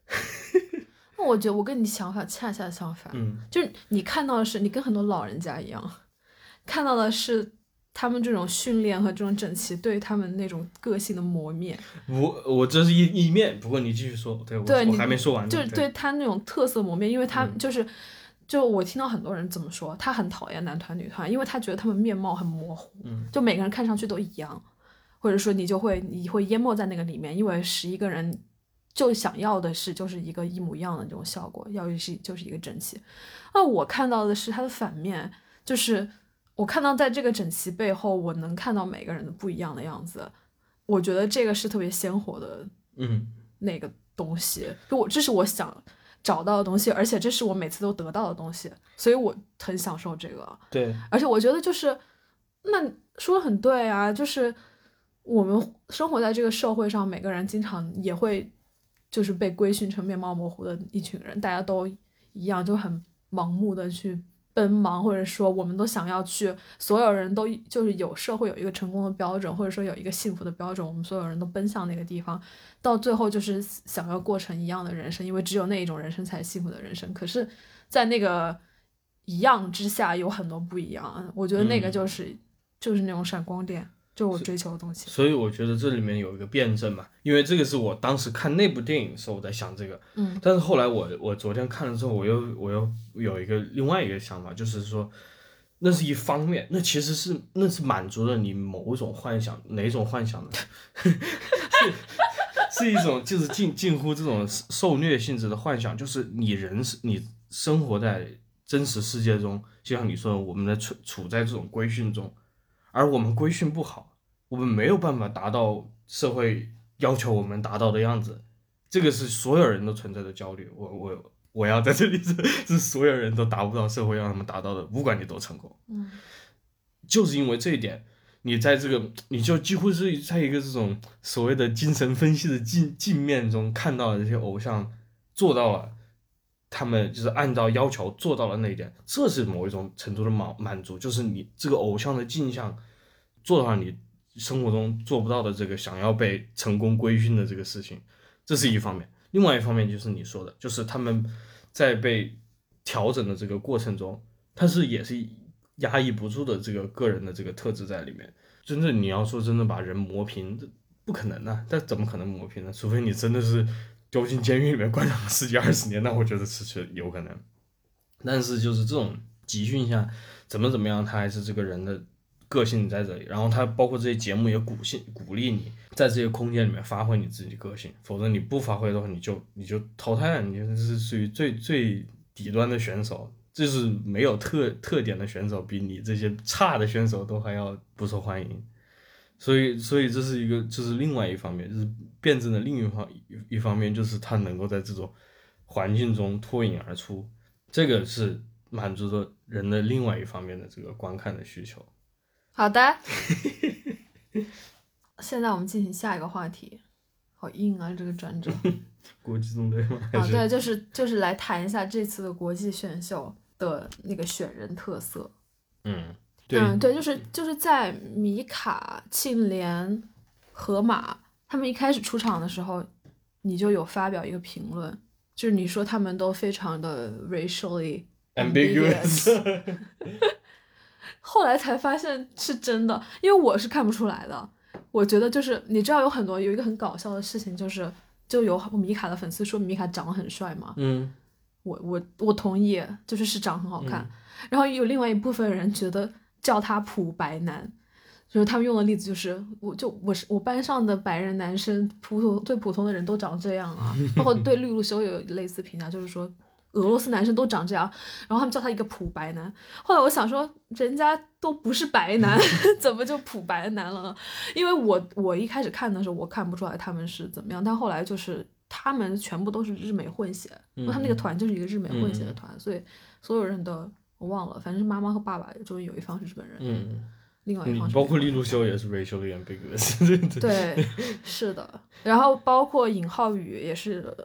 那我觉得我跟你想法恰恰相反，嗯，就是你看到的是你跟很多老人家一样，看到的是。他们这种训练和这种整齐，对他们那种个性的磨灭。我我这是一一面，不过你继续说，对我我还没说完。就是对他那种特色磨灭，因为他就是，就我听到很多人怎么说，他很讨厌男团女团，因为他觉得他们面貌很模糊，就每个人看上去都一样，或者说你就会你会淹没在那个里面，因为十一个人就想要的是就是一个一模一样的这种效果，要是就是一个整齐。那我看到的是它的反面，就是。我看到在这个整齐背后，我能看到每个人的不一样的样子，我觉得这个是特别鲜活的，嗯，那个东西，就我这是我想找到的东西，而且这是我每次都得到的东西，所以我很享受这个。对，而且我觉得就是，那说的很对啊，就是我们生活在这个社会上，每个人经常也会就是被规训成面貌模糊的一群人，大家都一样，就很盲目的去奔忙，或者说我们都想要去，所有人都就是有社会有一个成功的标准，或者说有一个幸福的标准，我们所有人都奔向那个地方，到最后就是想要过成一样的人生，因为只有那一种人生才是幸福的人生。可是，在那个一样之下，有很多不一样。我觉得那个嗯就是、就是那种闪光点，就我追求的东西。所以我觉得这里面有一个辩证嘛，因为这个是我当时看那部电影的时候我在想这个，嗯，但是后来我我昨天看了之后，我又我又有一个另外一个想法，就是说，那是一方面，那其实是那是满足了你某种幻想，哪种幻想呢？是 是一种就是近近乎这种受虐性质的幻想，就是你人是你生活在真实世界中，就像你说的，我们在处处在这种规训中，而我们规训不好，我们没有办法达到社会要求我们达到的样子，这个是所有人都存在的焦虑。我我我要在这里是是所有人都达不到社会让他们达到的，不管你多成功，嗯，就是因为这一点，你在这个你就几乎是在一个这种所谓的精神分析的镜镜面中看到了这些偶像做到了。他们就是按照要求做到了那一点，这是某一种程度的满满足，就是你这个偶像的镜像做到了你生活中做不到的这个想要被成功规训的这个事情，这是一方面。另外一方面就是你说的，就是他们在被调整的这个过程中，他是也是压抑不住的这个个人的这个特质在里面。真正你要说真的把人磨平，这不可能啊！但怎么可能磨平呢？除非你真的是丢进监狱里面关上十几二十年，那我觉得是是有可能。但是就是这种集训下，怎么怎么样，他还是这个人的个性在这里。然后他包括这些节目也鼓性鼓励你在这些空间里面发挥你自己个性，否则你不发挥的话，你就你就淘汰了，你就是属于最最底端的选手。就是没有特特点的选手，比你这些差的选手都还要不受欢迎。所以，所以这是一个，这是另外一方面，就是辩证的另一方一一方面，就是他能够在这种环境中脱颖而出，这个是满足了人的另外一方面的这个观看的需求。好的。现在我们进行下一个话题，好硬啊，这个转折。国际中队吗？啊，对，就是就是来谈一下这次的国际选秀的那个选人特色。嗯，对，嗯，对，就是就是在米卡、庆怜、河马他们一开始出场的时候，你就有发表一个评论，就是你说他们都非常的 racially ambiguous。后来才发现是真的，因为我是看不出来的。我觉得就是你知道有很多有一个很搞笑的事情，就是就有米卡的粉丝说米卡长得很帅嘛，嗯，我我我同意，就是是长很好看。然后有另外一部分人觉得叫他普白男，就是他们用的例子就是，我就我是我班上的白人男生，普通最普通的人都长这样啊，包括对绿路修也有类似评价，就是说俄罗斯男生都长这样，然后他们叫他一个普白男。后来我想说，人家都不是白男，怎么就普白男了呢？因为我我一开始看的时候，我看不出来他们是怎么样，但后来就是他们全部都是日美混血，因为他们那个团就是一个日美混血的团，所以所有人的我忘了，反正是妈妈和爸爸中间有一方是日本人，嗯，另外一方是包括利路修也是 racially ambiguous。对，是的，然后包括尹浩宇也是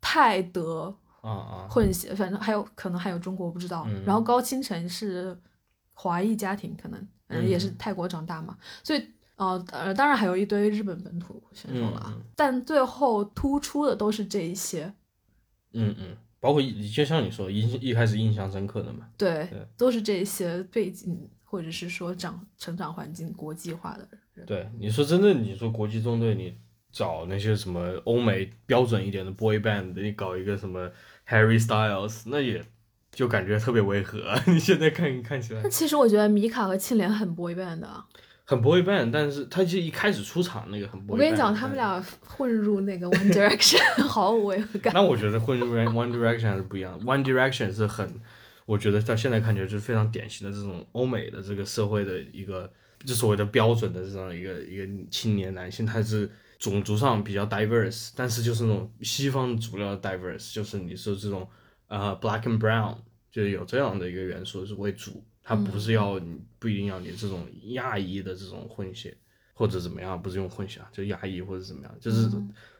泰德啊啊，混血，反正还有可能还有中国我不知道。嗯然后高清晨是华裔家庭，可能也是嗯泰国长大嘛，所以呃呃，当然还有一堆日本本土选手了，但最后突出的都是这一些，嗯嗯，包括一就像你说，印一开始印象深刻的嘛。对，对都是这些背景或者是说长成长环境国际化的人。对，你说真的，你说国际中队，你找那些什么欧美标准一点的 boy band，你搞一个什么 Harry Styles，那也就感觉特别违和。你现在看看起来那其实我觉得米卡和庆怜很 boy band 的啊，很 boy band，但是他就一开始出场那个很 boy band。我跟你讲，他们俩混入那个 One Direction 毫无违和感。那我觉得混入 One Direction 还是不一样。One Direction 是很，我觉得到现在看起来就是非常典型的这种欧美的这个社会的一个，就所谓的标准的这样一个一个青年男性，他是种族上比较 diverse，但是就是那种西方主流的 diverse，就是你说这种呃 black and brown，就是有这样的一个元素是为主，它不是要你不一定要你这种亚裔的这种混血或者怎么样，不是用混血啊，就亚裔或者怎么样，就是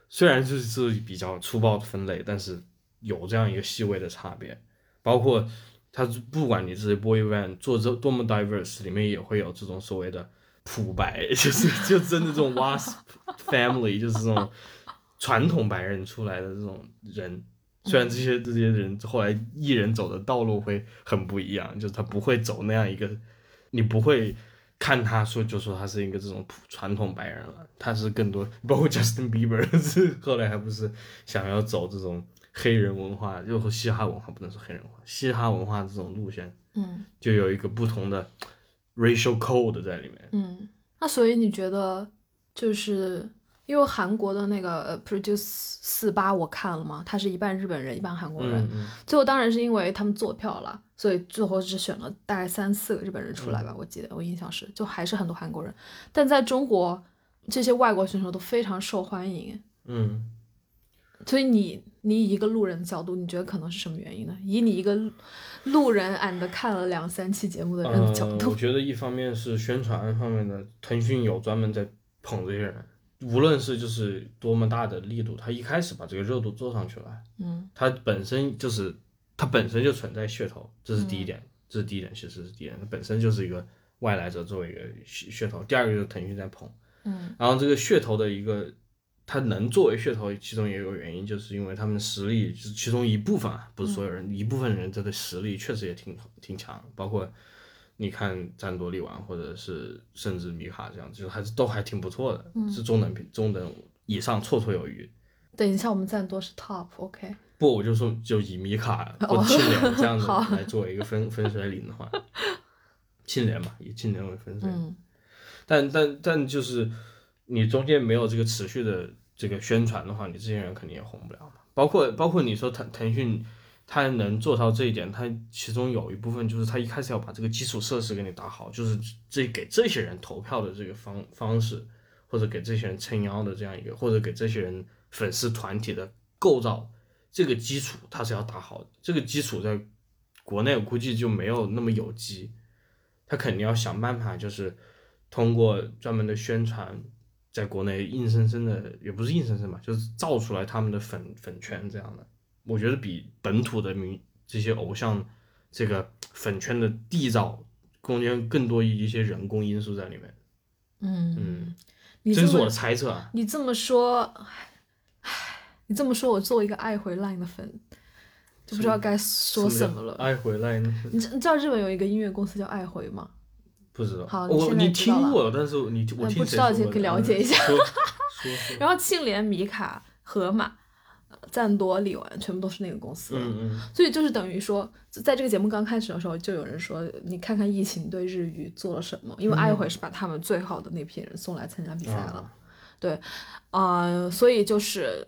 虽然就是是比较粗暴的分类，但是有这样一个细微的差别，包括他不管你这些 boy band 做这多么 diverse，里面也会有这种所谓的普白，就是就真的这种 wasp family，就是这种传统白人出来的这种人。虽然这些这些人后来艺人走的道路会很不一样，就是他不会走那样一个，你不会看他说就说他是一个这种普传统白人了，他是更多包括 Justin Bieber 是后来还不是想要走这种黑人文化，又和嘻哈文化不能说黑人文化，嘻哈文化这种路线，嗯就有一个不同的 racial code 在里面。嗯，那所以你觉得就是因为韩国的那个呃 Produce 四八我看了嘛，他是一半日本人一半韩国人，嗯嗯。最后当然是因为他们做票了，所以最后只选了大概三四个日本人出来吧，我记得我印象是，就还是很多韩国人。但在中国，这些外国选手都非常受欢迎，嗯，所以你你以一个路人的角度，你觉得可能是什么原因呢？以你一个路路人 and 看了两三期节目的人的角呃，度，我觉得一方面是宣传方面的，腾讯有专门在捧这些人，无论是就是多么大的力度，他一开始把这个热度做上去了，嗯。它本身就是它本身就存在噱头，这是第一点，这是第一点，其实是第一点，它本身就是一个外来者作为一个噱噱头。第二个就是腾讯在捧，嗯。然后这个噱头的一个，它能作为噱头，其中也有原因，就是因为他们实力，就是其中一部分啊，不是所有人，一部分人这个实力确实也挺挺强，包括你看战多力丸，或者是甚至米卡这样，就是还是都还挺不错的，是中等品中等以上绰绰有余。等一下我们赞多是 top，OK，、不，我就说就以米卡或者庆联这样子 来作为一个分分水岭的话，庆联嘛，以庆联为分水岭。嗯但但但就是你中间没有这个持续的这个宣传的话，你这些人肯定也红不了嘛。包括包括你说腾腾讯，它能做到这一点，他其中有一部分就是他一开始要把这个基础设施给你打好，就是这给这些人投票的这个方方式，或者给这些人撑腰的这样一个，或者给这些人粉丝团体的构造，这个基础他是要打好的。这个基础在国内我估计就没有那么有机，他肯定要想办法，就是通过专门的宣传，在国内硬生生的，也不是硬生生吧，就是造出来他们的粉粉圈这样的。我觉得比本土的明这些偶像这个粉圈的缔造，空间更多一些人工因素在里面。嗯嗯，你这是我的猜测啊。你这么说，唉，你这么说，我作为一个爱回 Line 的粉，就不知道该说什么了。爱回来呢？你知你知道日本有一个音乐公司叫爱回吗？不知道。好我你听过，但是你我呃听不知道可以了解一下嗯。然后庆怜、米卡、河马、呃赞多、李玟全部都是那个公司。嗯嗯所以就是等于说，在这个节目刚开始的时候，就有人说，你看看疫情对日语做了什么，因为爱回是把他们最好的那批人送来参加比赛了。啊对，呃，所以就是，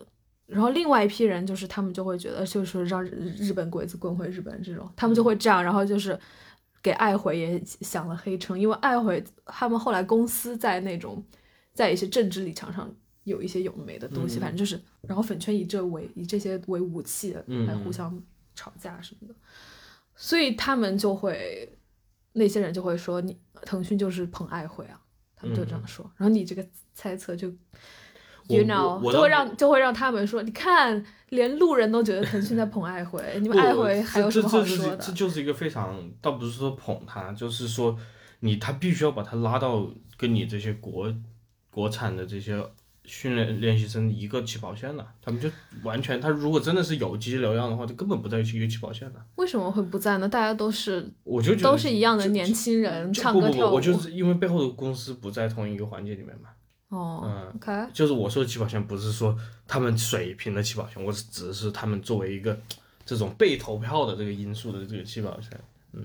然后另外一批人就是他们就会觉得，就是让日日本鬼子滚回日本这种，他们就会这样，然后就是给爱回也想了黑称，因为爱回他们后来公司在那种在一些政治立场上有一些有的没的东西，嗯反正就是，然后粉圈以这为以这些为武器嗯来互相吵架什么的，所以他们就会那些人就会说你腾讯就是捧爱回啊，他们就这样说，然后你这个猜测就。You know，就会让就会让他们说，你看，连路人都觉得腾讯在捧爱回，你们爱回还有什么好说的？这这就是一个非常，倒不是说捧他，就是说你他必须要把他拉到跟你这些国国产的这些训练练习生一个起跑线了，他们就完全，他如果真的是有机流量的话，就根本不在一个起跑线了。为什么会不在呢？大家都是我就觉得都是一样的年轻人，唱歌跳舞。我就是因为背后的公司不在同一个环节里面嘛。哦、嗯 o k 就是我说的起跑线，不是说他们水平的起跑线，我只只是他们作为一个这种被投票的这个因素的这个起跑线，嗯，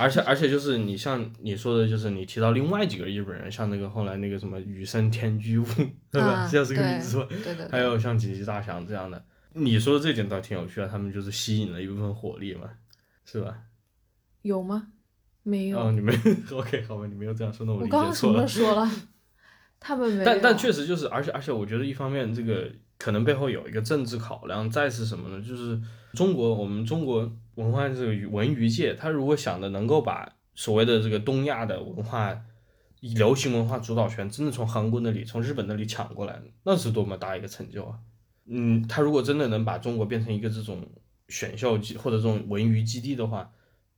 而且而且就是你像你说的，就是你提到另外几个日本人，像那个后来那个什么羽生天居屋，对吧？叫这个名字吧？对对对，还有像锦旗大祥这样的，你说的这点倒挺有趣啊，他们就是吸引了一部分火力嘛，是吧？有吗？没有。哦，你们 OK 好吧，你没有这样说，那我理我刚刚什么解错了。说了？他们没有。但但确实就是，而且而且我觉得一方面这个可能背后有一个政治考量，再是什么呢？就是中国我们中国文化这个文娱界，他如果想的能够把所谓的这个东亚的文化。流行文化主导权真的从韩国那里、从日本那里抢过来，那是多么大一个成就啊！嗯，他如果真的能把中国变成一个这种选秀基或者这种文娱基地的话，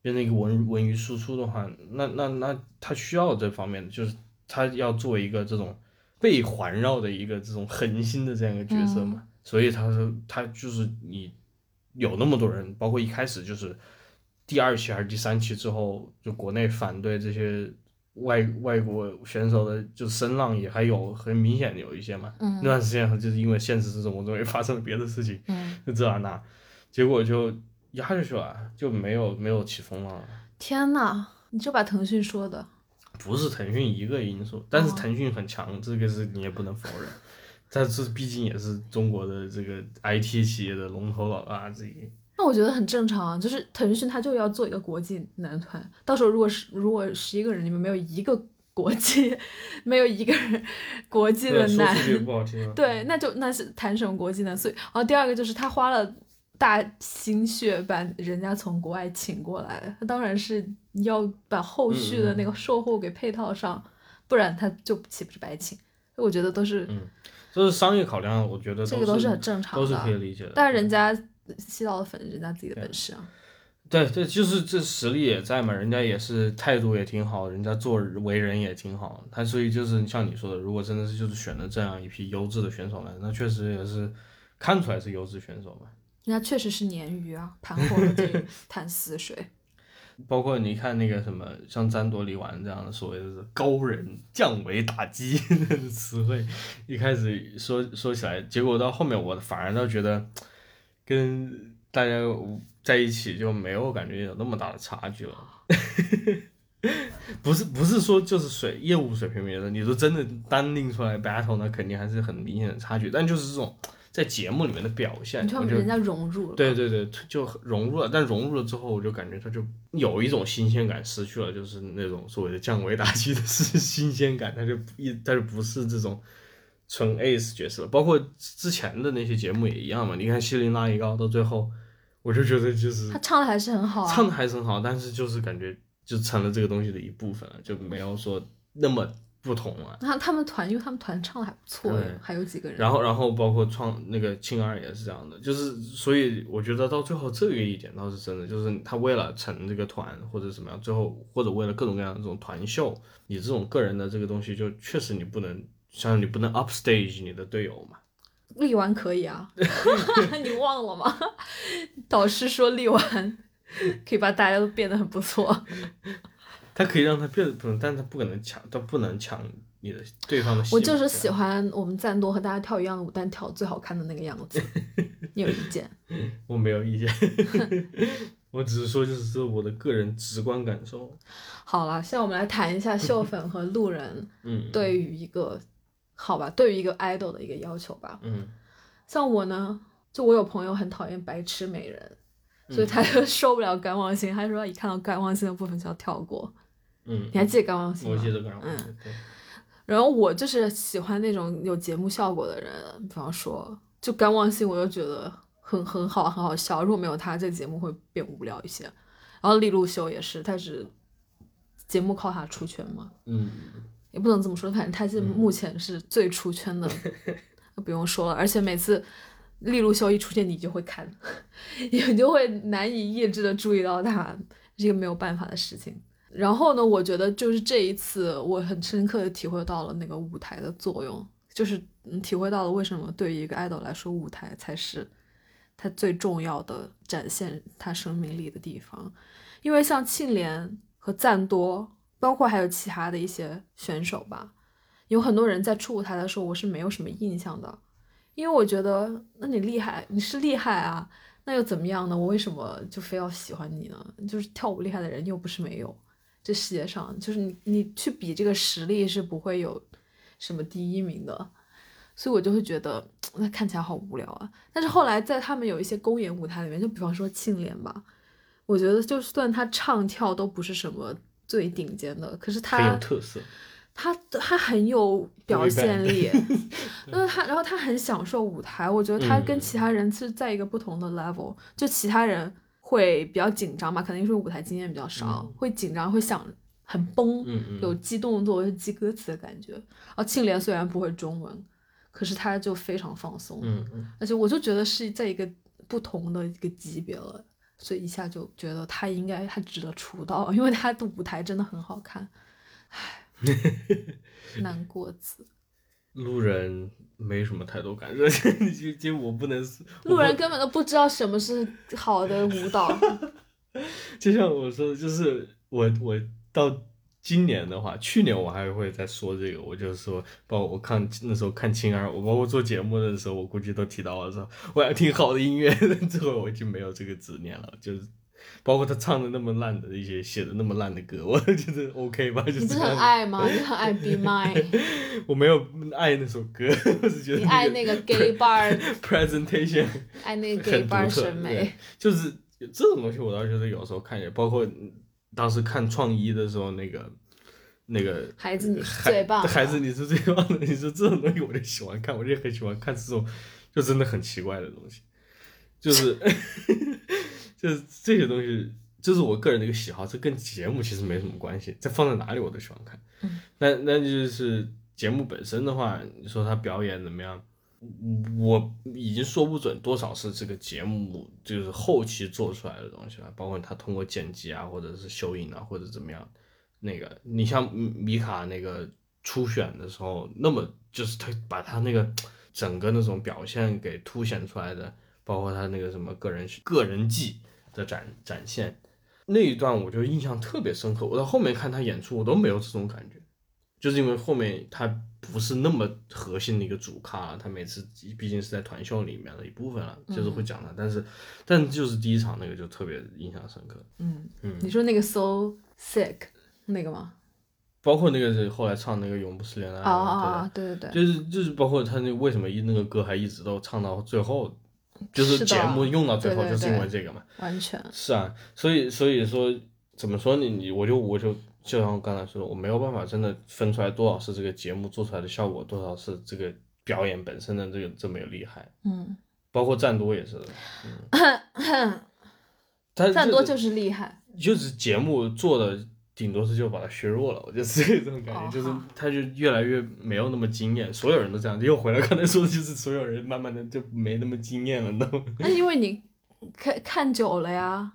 变成一个文文娱输出的话，那那那他需要这方面的，就是他要做一个这种被环绕的一个这种恒星的这样一个角色嘛。所以他说他就是你有那么多人，包括一开始就是第二期还是第三期之后，就国内反对这些。外外国选手的就声浪也还有很明显的有一些嘛，那段时间就是因为现实生活中也发生了别的事情，就这那，结果就压下去了，就没有没有起风了。天呐，你就把腾讯说的？不是腾讯一个因素，但是腾讯很强，这个是你也不能否认。但是毕竟也是中国的这个 IT 企业的龙头老大之一。那我觉得很正常啊，就是腾讯它就要做一个国际男团，到时候如果是如果十一个人里面没有一个国际，没有一个人国际的男，对，那就那是谈什么国际男？所以，然后第二个就是他花了大心血把人家从国外请过来，他当然是要把后续的那个售后给配套上，不然他就岂不是白请？我觉得都是，嗯，这是商业考量，我觉得这个都是很正常的，都是可以理解的，但是人家。吸到的粉，人家自己的本事啊。对对，就是这实力也在嘛，人家也是态度也挺好，人家做为人也挺好。他所以就是像你说的，如果真的是就是选了这样一批优质的选手来，那确实也是看出来是优质选手嘛。人家确实是鲶鱼啊，盘活了这潭死 水。包括你看那个什么，像詹多李玩这样的所谓的高人降维打击词汇，一开始说说起来，结果到后面我反而倒觉得。跟大家在一起就没有感觉有那么大的差距了，不是不是说就是水业务水平没的，你说真的单拎出来 battle 那肯定还是很明显的差距，但就是这种在节目里面的表现，他们人家融入了，对对对，就融入了，但融入了之后，我就感觉他就有一种新鲜感失去了，就是那种所谓的降维打击的是 新鲜感，他就一但是不是这种。纯 ace 角色，包括之前的那些节目也一样嘛。你看希林拉一高到最后，我就觉得就是他唱的还是很好，唱的还是很好，但是就是感觉就成了这个东西的一部分了，就没有说那么不同了。那他们团，因为他们团唱的还不错，还有几个人。然后，然后包括创那个青儿也是这样的，就是所以我觉得到最后这个一点倒是真的，就是他为了成这个团或者怎么样，最后或者为了各种各样的这种团秀，你这种个人的这个东西，就确实你不能。像你不能 upstage 你的队友嘛？力丸可以啊，你忘了吗？导师说力丸可以把大家都变得很不错。他可以让他变得不能，但他不可能抢，他不能抢你的对方的。我就是喜欢我们赞多和大家跳一样的舞，但跳最好看的那个样子。你有意见？我没有意见，我只是说就是这我的个人直观感受。好了，现在我们来谈一下秀粉和路人嗯对于一个。好吧，对于一个 idol 的一个要求吧。嗯，像我呢，就我有朋友很讨厌白痴美人，所以他就受不了甘望星，他说一看到甘望星的部分就要跳过。嗯，你还记得甘望星吗？我记得甘望星。对。然后我就是喜欢那种有节目效果的人，比方说，就甘望星，我就觉得很很好，很好笑。如果没有他，这个节目会变无聊一些。然后利路修也是，他是节目靠他出圈嘛。嗯。也不能这么说，反正他是目前是最出圈的，不用说了。而且每次利路修一出现，你就会看，你就会难以抑制的注意到他，是一个没有办法的事情。然后呢，我觉得就是这一次，我很深刻的体会到了那个舞台的作用，就是体会到了为什么对于一个爱豆来说，舞台才是他最重要的展现他生命力的地方。因为像庆怜和赞多。包括还有其他的一些选手吧，有很多人在初舞台的时候，我是没有什么印象的，因为我觉得，那你厉害，你是厉害啊，那又怎么样呢？我为什么就非要喜欢你呢？就是跳舞厉害的人又不是没有，这世界上就是你你去比这个实力是不会有什么第一名的，所以我就会觉得那看起来好无聊啊。但是后来在他们有一些公演舞台里面，就比方说庆怜吧，我觉得就算他唱跳都不是什么。最顶尖的，可是他很有特色，他他很有表现力，对那他然后他很享受舞台，我觉得他跟嗯其他人是在一个不同的 level，就其他人会比较紧张嘛，可能因为舞台经验比较少，会紧张，会想很崩，有记动作、记歌词的感觉。然后庆怜虽然不会中文，可是他就非常放松，嗯。嗯，而且我就觉得是在一个不同的一个级别了，所以一下就觉得他应该他值得出道，因为他的舞台真的很好看。唉，难过子，路人没什么太多感受，就就我不能，路人根本都不知道什么是好的舞蹈。就像我说的，就是我我到今年的话，去年我还会在说这个，我就说，包括我看那时候看青儿，我包括做节目的时候，我估计都提到了说我要听好的音乐，之后我已经没有这个执念了，就是。包括他唱的那么烂的一些，写的那么烂的歌，我觉得 OK 吧，就是你不是很。爱吗？你很爱 Be Mine，我没有爱那首歌，我是觉得你爱那个 gay bar，presentation 爱那个 gay bar 审美对。就是这种东西，我倒觉得有时候看也，包括当时看创一的时候，那个那个孩子，你是最棒的。孩子你是最棒的。你说这种东西，我就喜欢看，我就很喜欢看这种就真的很奇怪的东西，就是就是这些东西。这是我个人的一个喜好，这跟节目其实没什么关系，这放在哪里我都喜欢看。嗯，那那就是节目本身的话，你说他表演怎么样？我已经说不准多少是这个节目就是后期做出来的东西了，包括他通过剪辑啊，或者是修音啊，或者怎么样。那个，你像米米卡那个初选的时候，那么就是他把他那个整个那种表现给凸显出来的，包括他那个什么个人个人技的展展现，那一段我就印象特别深刻。我到后面看他演出，我都没有这种感觉，就是因为后面他不是那么核心的一个主咖，他每次毕竟是在团秀里面的一部分了，就是会讲他，但是但就是第一场那个就特别印象深刻。嗯嗯你说那个 So Sick 那个吗？包括那个是后来唱那个永不失联的爱，啊啊对啊！对对对，就是就是包括他那为什么一那个歌还一直都唱到最后，就是节目用到最后就是因为这个嘛。完全是啊，所以所以说怎么说你？你我就我就就像我刚才说的，我没有办法真的分出来多少是这个节目做出来的效果，多少是这个表演本身的这个这么有厉害。嗯，包括赞多也是，嗯，他赞多就是厉害。就是节目做的顶多是就把它削弱了，我觉得是这种感觉，就是他就越来越没有那么惊艳，所有人都这样，又回来刚才说的就是所有人慢慢的就没那么惊艳了，都，那因为你看看久了呀，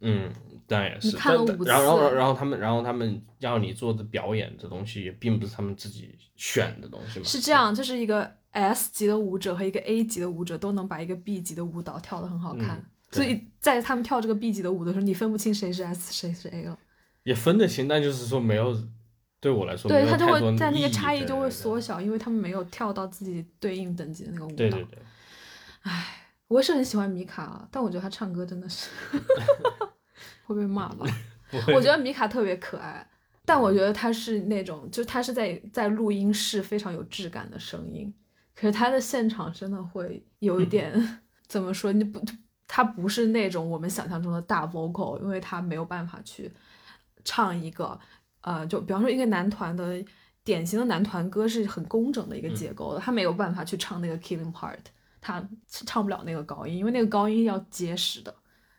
嗯，当然也是，你看了五但然后然后然后他们然后他们要你做的表演这东西也并不是他们自己选的东西嘛，是这样，就是一个 S 级的舞者和一个 A 级的舞者都能把一个 B 级的舞蹈跳得很好看，嗯所以在他们跳这个 B 级的舞的时候，你分不清谁是 S 谁是 A 了。也分得清，但就是说没有对我来说对他就会在那个差异就会缩小，因为他们没有跳到自己对应等级的那个舞蹈。对对对，我是很喜欢米卡啊，但我觉得他唱歌真的是 会被骂吧。我觉得米卡特别可爱，但我觉得他是那种，就他是在在录音室非常有质感的声音，可是他的现场真的会有一点 怎么说？你不，他不是那种我们想象中的大 vocal，因为他没有办法去唱一个，呃，就比方说一个男团的典型的男团歌是很工整的一个结构的，他没有办法去唱那个 killing part，他唱不了那个高音，因为那个高音要结实的。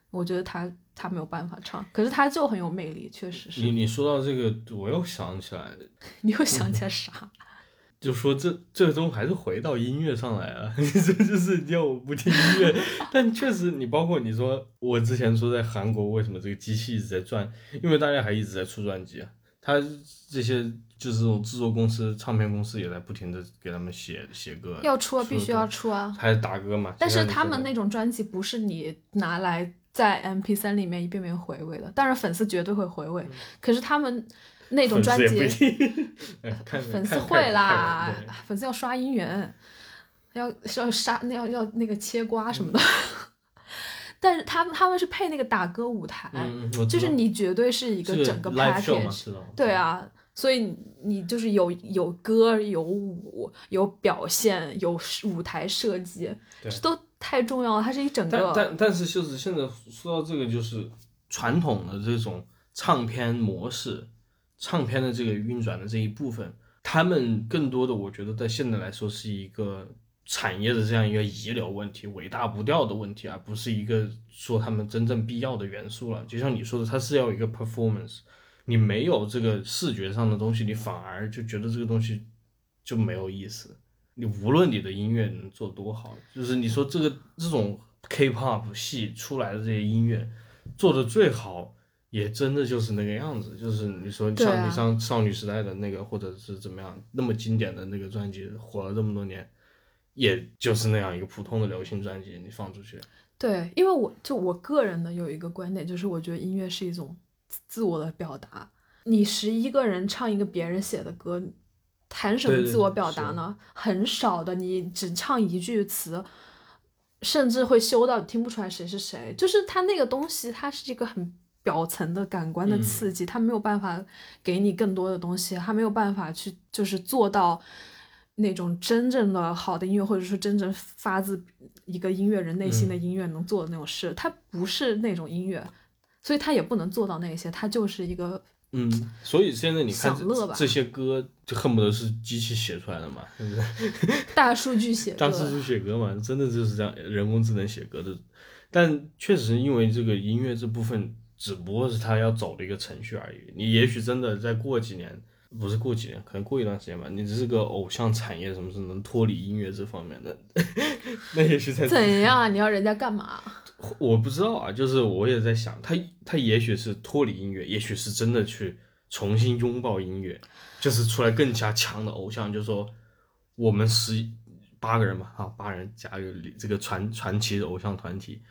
我觉得他他没有办法唱，可是他就很有魅力，确实是。你你说到这个，我又想起来，你又想起来啥？就说这最终还是回到音乐上来了。这就是叫我不听音乐，但确实你包括你说我之前说在韩国为什么这个机器一直在转，因为大家还一直在出专辑啊，他这些就是这种制作公司、唱片公司也在不停的给他们写写歌，要出啊，必须要出啊！还是打歌嘛。但是他们那种专辑不是你拿来在 MP 三里面一遍遍回味的，当然粉丝绝对会回味，可是他们那种专辑粉丝会啦粉丝要刷音源，要要杀那要要那个切瓜什么的。但是他们他们是配那个打歌舞台，就是你绝对是一个整个的，对啊，所以你就是有有歌有舞有表现有舞台设计，这都太重要了，它是一整但个。但但是就是现在说到这个，就是传统的这种唱片模式，唱片的这个运转的这一部分，他们更多的我觉得在现在来说是一个产业的这样一个遗留问题、尾大不掉的问题，而不是一个说他们真正必要的元素了。就像你说的，它是要一个 performance，你没有这个视觉上的东西，你反而就觉得这个东西就没有意思。你无论你的音乐能做多好，就是你说这个这种 K-pop 系出来的这些音乐做的最好，也真的就是那个样子。就是你说像你像少女时代的那个，或者是怎么样那么经典的那个专辑，火了这么多年，也就是那样一个普通的流行专辑，你放出去，对，因为我就我个人呢有一个观点，就是我觉得音乐是一种自自我的表达。你十一个人唱一个别人写的歌，谈什么自我表达呢？很少的，你只唱一句词，甚至会修到听不出来谁是谁。就是它那个东西，它是一个很表层的感官的嗯刺激，它没有办法给你更多的东西，它没有办法去就是做到那种真正的好的音乐，或者说真正发自一个音乐人内心的嗯音乐能做的那种事，它不是那种音乐，所以它也不能做到那些，它就是一个嗯，所以现在你看这这些歌，就恨不得是机器写出来的嘛，对不对？大数据写歌。大数据写歌嘛，真的就是这样，人工智能写歌的。但确实因为这个音乐这部分，只不过是他要走的一个程序而已。你也许真的再过几年，不是过几年，可能过一段时间吧，你这个偶像产业什么是能脱离音乐这方面的，那也许在怎样啊？你要人家干嘛？我不知道啊，就是我也在想，他他也许是脱离音乐，也许是真的去重新拥抱音乐，就是出来更加强的偶像，就是说我们十八个人嘛，啊，八人加一个这个传传奇的偶像团体，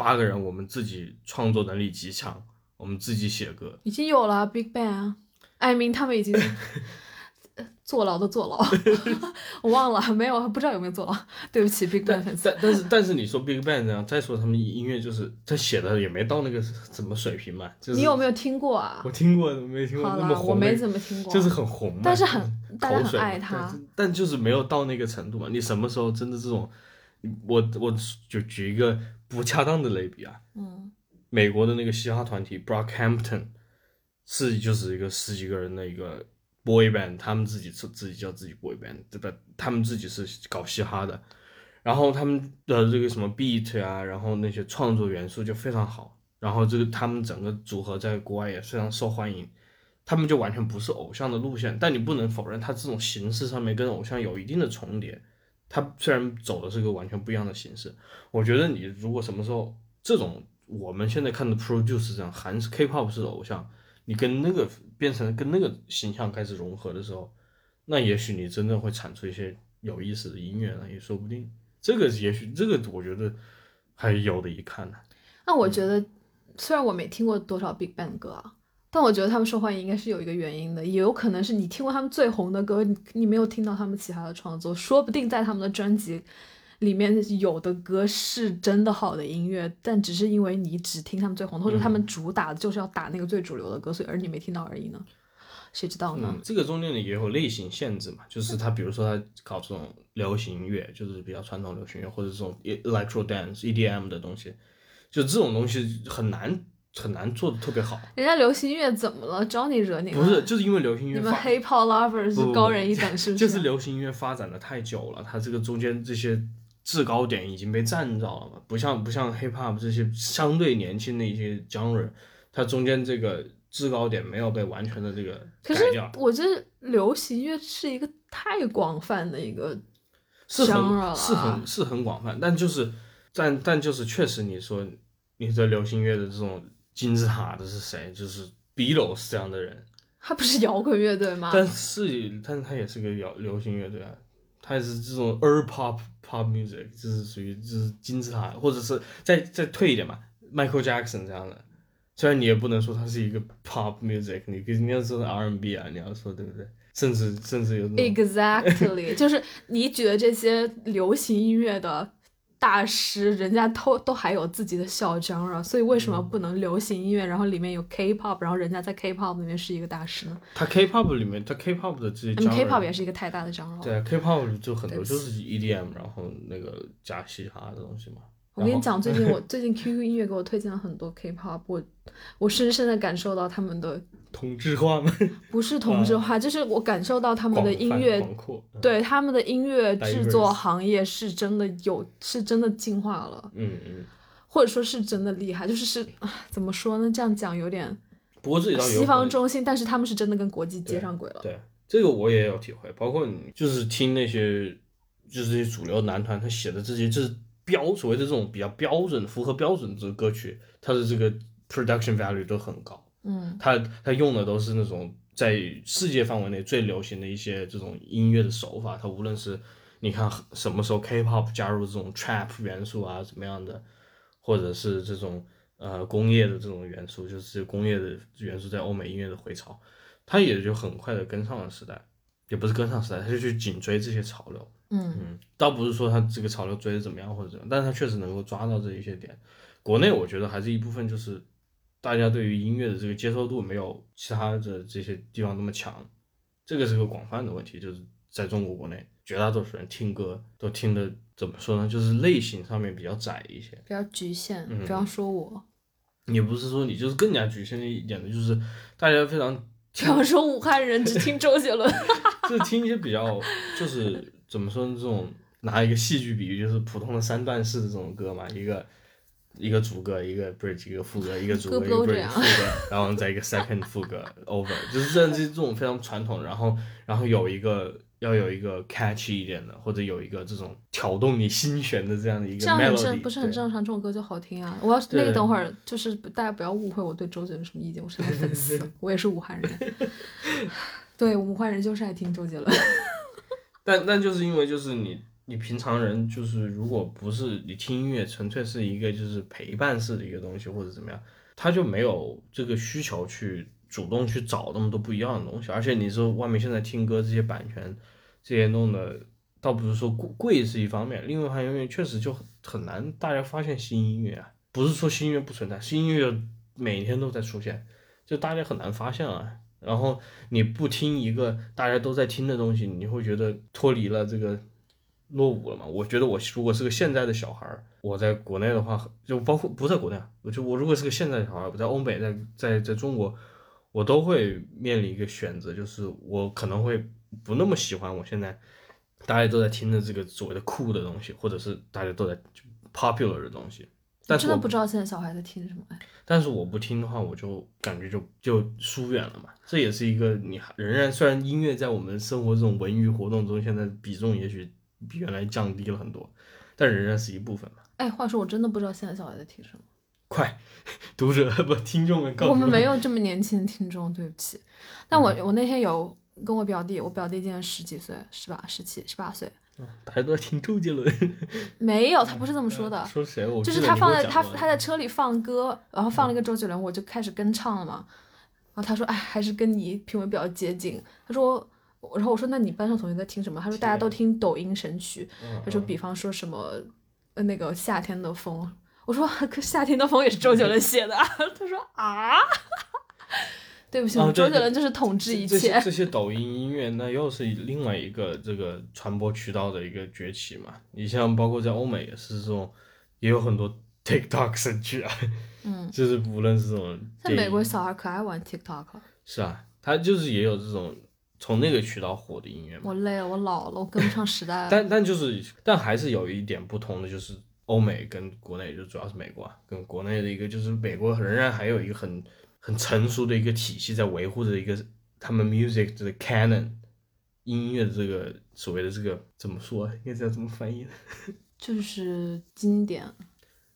八个人我们自己创作能力极强，我们自己写歌，已经有了 Big Bang 啊，艾明他们已经 坐牢的坐牢，我忘了没有，不知道有没有坐牢。对不起，Big Bang 粉丝。但但是但是你说 Big Bang 这样，再说他们音乐就是他写的也没到那个什么水平嘛，就是你有没有听过啊我？听过，没听过，那么红我没怎么听过。就是很红嘛，但是很就是大家很爱他但但就是没有到那个程度嘛。你什么时候真的这种，我我就举一个不恰当的类比啊，嗯，美国的那个嘻哈团体 Brockhampton 是就是一个十几个人的一个 boy band，他们自己自自己叫自己 boy band，对吧？他们自己是搞嘻哈的，然后他们的这个什么 beat 啊，然后那些创作元素就非常好，然后这个他们整个组合在国外也非常受欢迎。他们就完全不是偶像的路线，但你不能否认，他这种形式上面跟偶像有一定的重叠。他虽然走的是个完全不一样的形式，我觉得你如果什么时候这种我们现在看的 produce 这样韩式 K-pop 式的偶像，你跟那个变成跟那个形象开始融合的时候，那也许你真的会产出一些有意思的音乐呢，也说不定。这个也许这个我觉得还有的一看呢。那我觉得，虽然我没听过多少 Big Bang 歌啊，但我觉得他们受欢迎应该是有一个原因的，也有可能是你听过他们最红的歌，你你没有听到他们其他的创作，说不定在他们的专辑里面有的歌是真的好的音乐，但只是因为你只听他们最红的，或者他们主打的就是要打那个最主流的歌，所以而你没听到而已呢，谁知道呢？嗯，这个中间呢也有类型限制嘛，就是他比如说他搞这种流行音乐，就是比较传统流行乐或者这种 electro dance EDM 的东西，就这种东西很难很难做的特别好。人家流行乐怎么了？招你惹你了？不是，就是因为流行音乐你们乐发 Hip Hop lovers 不不是高人一等，是不是 就是流行音乐发展的太久了，它这个中间这些制高点已经被占着了嘛，不像不像 hip hop 这些相对年轻的一些 genre，它中间这个制高点没有被完全的这个可是，我觉得流行乐是一个太广泛的一个是 genre 是很是很广泛，但就是但但就是确实你说你的流行乐的这种金字塔的是谁？就是 Beatles 这样的人，他不是摇滚乐队吗？但是但是他也是个摇流行乐队啊，他也是这种 ur pop pop music，就是属于就是金字塔，或者是再再退一点嘛，Michael Jackson 这样的。虽然你也不能说他是一个 pop music，你你要说 R&B 啊，你要说对不对？甚至甚至有 Exactly，就是你举的这些流行音乐的大师，人家都都还有自己的小 genre，所以为什么不能流行音乐，然后里面有 K-pop，然后人家在 K-pop 里面是一个大师呢？他 K-pop 里面，他 K-pop 的这些嗯 genre K-pop 也是一个太大的 genre 了。对啊，K-pop 就很多就是 EDM，然后那个加嘻哈的东西嘛。我跟你讲，最近我 最近 QQ 音乐给我推荐了很多 K-pop，我我深深的感受到他们的同质化吗？不是同质化，就是我感受到他们的音乐，嗯，对他们的音乐制作行业是真的有，是真的进化了，嗯嗯。或者说是真的厉害，就是是啊怎么说呢？这样讲有点不过这里西方中心，但是他们是真的跟国际接上轨了。对，这个我也有体会，包括你就是听那些就是这些主流男团他写的这些就是标所谓的这种比较标准、符合标准的这个歌曲，它的这个 production value 都很高。嗯它它用的都是那种在世界范围内最流行的一些这种音乐的手法，它无论是你看什么时候 K-pop 加入这种 trap 元素啊，怎么样的，或者是这种呃工业的这种元素，就是工业的元素在欧美音乐的回潮，它也就很快的跟上了时代，也不是跟上时代，它就去紧追这些潮流。嗯嗯，倒不是说他这个潮流追的怎么样或者怎么样，但是他确实能够抓到这一些点。国内我觉得还是一部分就是大家对于音乐的这个接受度没有其他的这些地方那么强，这个是个广泛的问题，就是在中国国内绝大多数人听歌都听的怎么说呢，就是类型上面比较窄一些。比较局限。嗯比方说我，也不是说你就是更加局限一点的，就是大家非常比方说武汉人只听周杰伦。就听一些比较，就是怎么说呢？这种拿一个戏剧比喻，就是普通的三段式的这种歌嘛，一个一个主歌，一个 bridge，一个副歌，一个主歌，一个副歌，然后再一个 second 副歌 over，就是这这这种非常传统，然后然后有一个要有一个 catchy 一点的，或者有一个这种挑动你心弦的这样的一个这样很 melody，正，不是很正常？这种歌就好听啊！我要那对个等会儿就是大家不要误会我对周杰伦什么意见，我是他的粉丝，我也是武汉人。对，武汉人就是爱听周杰伦。但但就是因为就是你你平常人就是如果不是你听音乐，纯粹是一个就是陪伴式的一个东西或者怎么样，他就没有这个需求去主动去找那么多不一样的东西。而且你说外面现在听歌这些版权这些弄的，倒不是说贵贵是一方面，另外一方面确实就很很难大家发现新音乐啊。不是说新音乐不存在，新音乐每天都在出现，就大家很难发现啊。然后你不听一个大家都在听的东西，你会觉得脱离了这个落伍了嘛？我觉得我如果是个现在的小孩儿，我在国内的话，就包括不在国内，我就我如果是个现在的小孩，我在欧美，在在在中国，我都会面临一个选择，就是我可能会不那么喜欢我现在大家都在听的这个所谓的酷的东西，或者是大家都在 popular 的东西。但真的不知道现在小孩在听什么。哎但是我不听的话，我就感觉就就疏远了嘛。这也是一个你仍然虽然音乐在我们生活这种文娱活动中，现在比重也许比原来降低了很多，但仍然是一部分嘛。哎，话说我真的不知道现在小孩在听什么。快，读者不听众们告诉我们没有这么年轻的听众，对不起。但我我那天有跟我表弟，我表弟今年十几岁，十八、十七、十八岁，大家都在听周杰伦。没有，他不是这么说的。说谁？我就是他放在他他在车里放歌，然后放了一个周杰伦，我就开始跟唱了嘛。然后他说：“哎，还是跟你品味比较接近。”他说，然后我说：“那你班上同学在听什么？”他说：“大家都听抖音神曲。”嗯他说：“比方说什么，呃，那个夏天的风。”我说：“ 可夏天的风也是周杰伦写的啊。”他说：“啊。”对不起，我周杰伦就是统治一切这些。这些抖音音乐，那又是另外一个这个传播渠道的一个崛起嘛。你像包括在欧美也是这种，也有很多 TikTok 神曲啊，嗯，就是无论是这种在美国小孩可爱玩 TikTok 了。是啊，他就是也有这种从那个渠道火的音乐嘛。我累了，我老了，我跟不上时代 了。但但就是但还是有一点不同的，就是欧美跟国内，就主要是美国啊，跟国内的一个就是美国仍然还有一个很很成熟的一个体系在维护着一个他们 music 这个 canon 音乐的这个所谓的这个怎么说啊，应该是要怎么翻译呢？就是经典。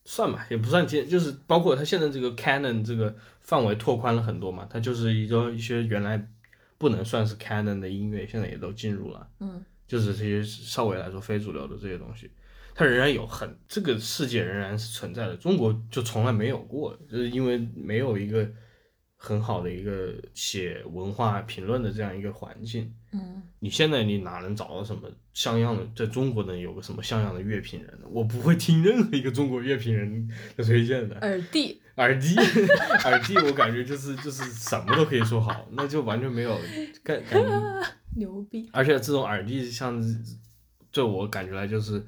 算吧，也不算经，就是包括它现在这个 canon 这个范围拓宽了很多嘛，它就是一个一些原来不能算是 canon 的音乐，现在也都进入了。嗯，就是这些稍微来说非主流的这些东西，它仍然有很这个世界仍然是存在的。中国就从来没有过，就是因为没有一个很好的一个写文化评论的这样一个环境。嗯，你现在你哪能找到什么像样的，在中国能有个什么像样的乐评人呢？我不会听任何一个中国乐评人的推荐的。耳帝。耳机，耳机，我感觉就是就是什么都可以说好，那就完全没有感感觉。牛逼！而且这种耳机像，对我感觉来就是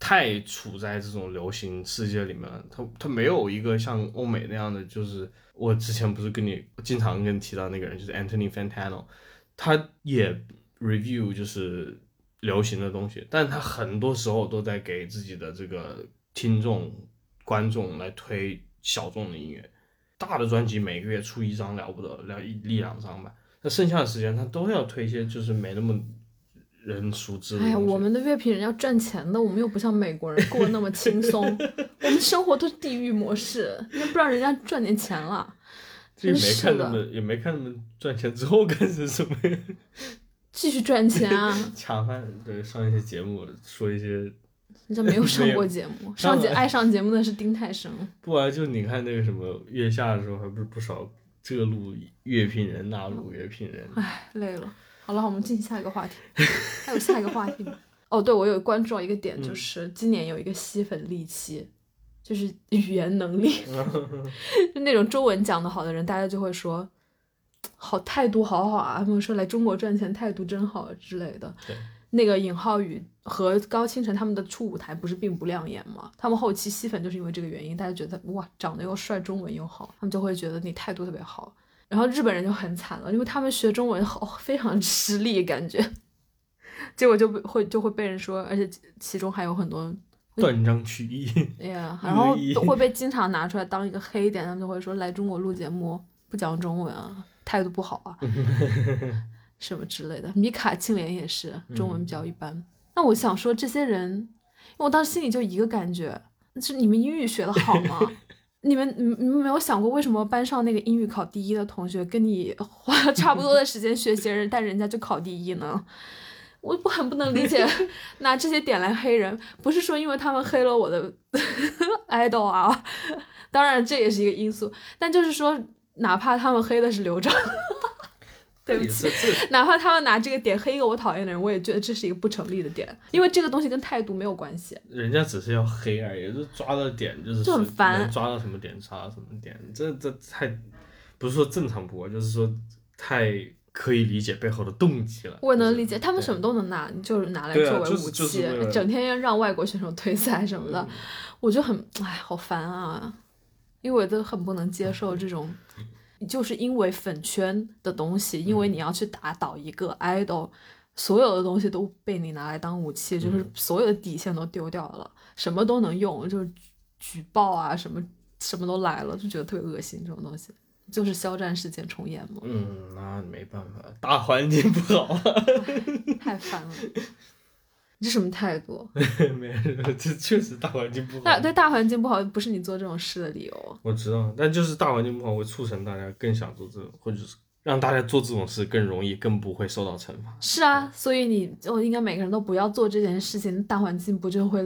太处在这种流行世界里面了，他他没有一个像欧美那样的，就是我之前不是跟你经常跟你提到那个人，就是 Anthony Fantano，他也 review 就是流行的东西，但他很多时候都在给自己的这个听众观众来推小众的音乐，大的专辑每个月出一张了不得，两一一两张吧，那剩下的时间他都要推一些就是没那么人熟知的哎呀，我们的乐评人要赚钱的，我们又不像美国人过得那么轻松，我们生活都是地狱模式，那不让人家赚点钱了，这也没看他们，也没看他们赚钱之后干成什么样。继续赚钱啊！抢饭对上一些节目说一些，人家没有上过节目，上节爱上节目的是丁太升。不啊就你看那个什么月下的时候，还不是不少这路乐评人、那路乐评人。唉，累了。好了，我们进行下一个话题。还有下一个话题吗？哦，对，我有关注到一个点，就是今年有一个吸粉利器，就是语言能力，就那种中文讲的好的人，大家就会说，好态度好好啊，他们说来中国赚钱态度真好之类的。对，那个尹浩宇和高清晨他们的初舞台不是并不亮眼吗？他们后期吸粉就是因为这个原因，大家觉得哇，长得又帅，中文又好，他们就会觉得你态度特别好。然后日本人就很惨了，因为他们学中文好 非常吃力，感觉，结果就被会就会被人说，而且其其中还有很多，断章取义，哎呀，然后都会被经常拿出来当一个黑点，他们就会说来中国录节目不讲中文啊，态度不好啊，什么之类的。米卡青莲也是中文比较一般。那我想说，这些人，因为我当时心里就一个感觉，是你们英语学的好吗？你们你们没有想过，为什么班上那个英语考第一的同学跟你花了差不多的时间学习，人 但人家就考第一呢？我不很不能理解，拿这些点来黑人，不是说因为他们黑了我的 idol 啊，当然这也是一个因素，但就是说，哪怕他们黑的是刘璋，对不起，哪怕他们拿这个点黑一个我讨厌的人，我也觉得这是一个不成立的点，因为这个东西跟态度没有关系。人家只是要黑而已，就抓到点就是就很烦抓到什么点抓到什么点，这这太不是说正常不过，就是说太可以理解背后的动机了。我能理解，他们什么都能拿，就是拿来作为武器，整天要让外国选手退赛什么的，我就很哎，好烦啊！因为我都很不能接受这种，就是因为粉圈的东西，因为嗯你要去打倒一个 idol，所有的东西都被你拿来当武器，就是嗯所有的底线都丢掉了，什么都能用，就是举举报啊，什么什么都来了，就觉得特别恶心这种东西。就是肖战事件重演嘛，嗯，那没办法，大环境不好啊，太烦了。你这什么态度？没有，这确实大环境不好。大对大环境不好，不是你做这种事的理由。我知道，但就是大环境不好，会促成大家更想做这种，或者是让大家做这种事更容易，更不会受到惩罚。是啊，所以你就应该每个人都不要做这件事情，大环境不就会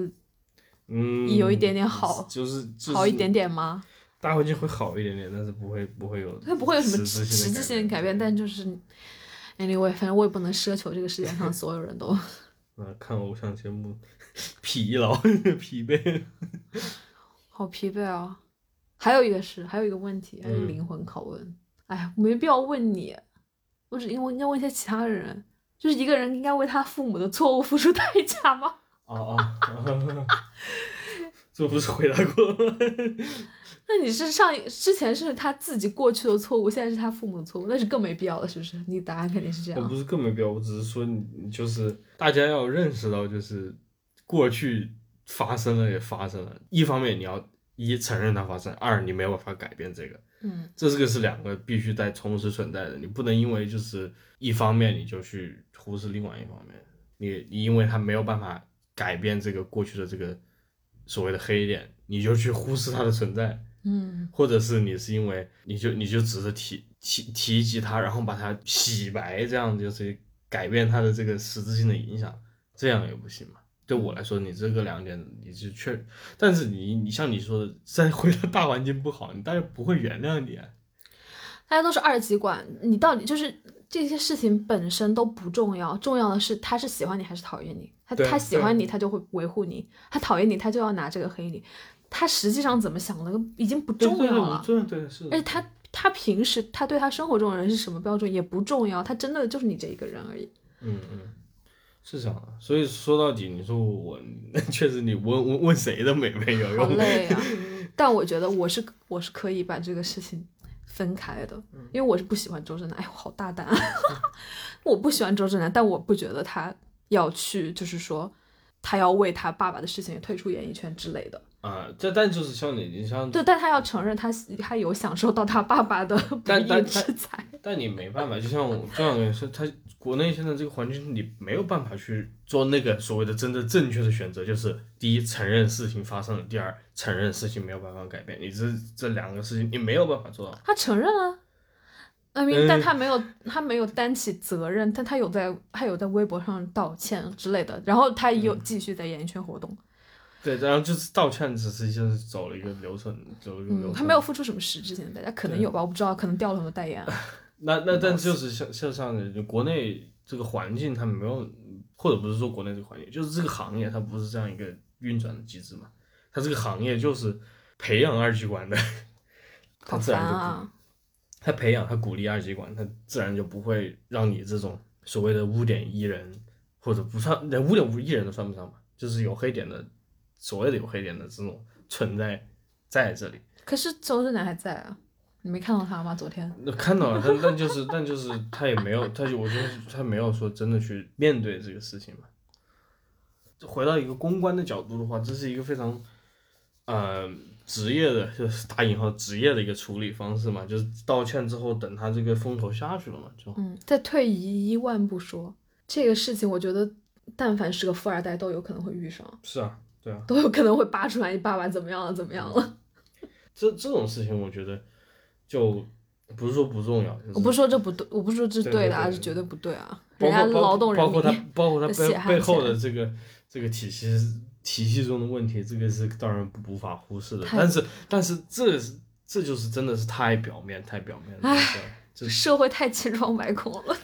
嗯，有一点点好就是、就是、好一点，点吗？大环境会好一点点，但是不会不会有，它不会有什么实实质性的改变，但就是 anyway，反正我也不能奢求这个世界上所有人都啊，看偶像节目疲劳疲惫。好疲惫啊。还有一个是，还有一个问题，还有嗯灵魂拷问。哎没必要问你，我只因为应该问一下其他的人。就是一个人应该为他父母的错误付出代价吗？哦 哦，这不是回答过了吗？那你是上一之前是他自己过去的错误，现在是他父母的错误，那是更没必要了，是不是？你答案肯定是这样。我不是更没必要，我只是说你你就是大家要认识到，就是过去发生了也发生了，一方面你要一承认它发生，二你没有办法改变这个，嗯，这是个是两个必须在同时存在的，你不能因为就是一方面你就去忽视另外一方面，你你因为他没有办法改变这个过去的这个所谓的黑点，你就去忽视它的存在，嗯，或者是你是因为你就你就只是提提提及它，然后把它洗白，这样就是改变它的这个实质性的影响，这样也不行嘛。对我来说，你这个两点你是确，但是你你像你说的，再回到大环境不好，你大家不会原谅你啊。大家都是二极管，你到底就是这些事情本身都不重要，重要的是他是喜欢你还是讨厌你。他他喜欢你，他就会维护你；他讨厌你，他就要拿这个黑你。他实际上怎么想的已经不重要了。对是。而且他他平时他对他生活中的人是什么标准也不重要，他真的就是你这一个人而已。嗯嗯，是这样的。所以说到底，你说我 确实你问问问谁都没没有好用。累啊！但我觉得我是我是可以把这个事情分开的，嗯因为我是不喜欢周震南。哎，我好大胆啊！我不喜欢周震南，但我不觉得他要去，就是说他要为他爸爸的事情退出演艺圈之类的。啊，这但就是像你，你像对，但他要承认他他有享受到他爸爸的不义但但之财。但你没办法，就像我这样跟你说，他国内现在这个环境，你没有办法去做那个所谓的真正正确的选择，就是第一承认事情发生了，第二承认事情没有办法改变，你这这两个事情你没有办法做到。他承认了。I mean，、嗯。但他没有，他没有担起责任，但他有在，他有在微博上道歉之类的，然后他有继续在演艺圈活动，对，然后就是道歉，只是就是走了一个流程，走了一个流程。嗯，他没有付出什么实质性的代价，可能有吧，我不知道，可能掉了很多代言啊。那那但就是像像像国内这个环境，它没有，或者不是说国内这个环境，就是这个行业它不是这样一个运转的机制嘛，它这个行业就是培养二极管的，它好自然就不，烦啊！它培养他鼓励二极管，他自然就不会让你这种所谓的污点艺人，或者不算连污点无艺人都算不上吧，就是有黑点的，所谓的有黑点的这种存在在这里。可是周震南还在啊，你没看到他吗？昨天那看到了，但但就是但就是他也没有，他就我觉得他没有说真的去面对这个事情嘛。回到一个公关的角度的话，这是一个非常，呃，职业的，就是打引号职业的一个处理方式嘛，就是道歉之后，等他这个风头下去了嘛，就嗯，再退一一万步说，这个事情我觉得，但凡是个富二代都有可能会遇上，是啊，对啊，都有可能会扒出来你爸爸怎么样了，怎么样了。这这种事情我觉得就不是说不重要，就是我不是说这不对，我不是说这对的啊，是绝对不对啊。包人家劳动人民包括他包括他 背背后的这个这个体系体系中的问题，这个是当然不无法忽视的。但是但是这是这就是真的是太表面太表面了，这社会太千疮百孔了。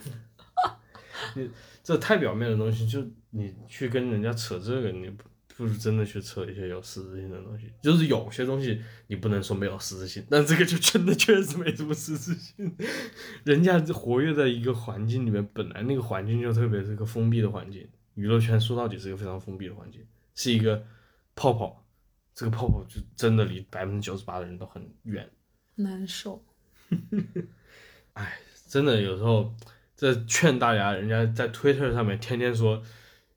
你这太表面的东西，就你去跟人家扯这个，你不不如真的去扯一些有实质性的东西。就是有些东西你不能说没有实质性，但这个就真的确实没什么实质性。人家活跃在一个环境里面，本来那个环境就特别是个封闭的环境，娱乐圈说到底是一个非常封闭的环境，是一个泡泡，这个泡泡就真的离百分之九十八的人都很远。难受。哎真的有时候，这劝大家，人家在 Twitter 上面天天说，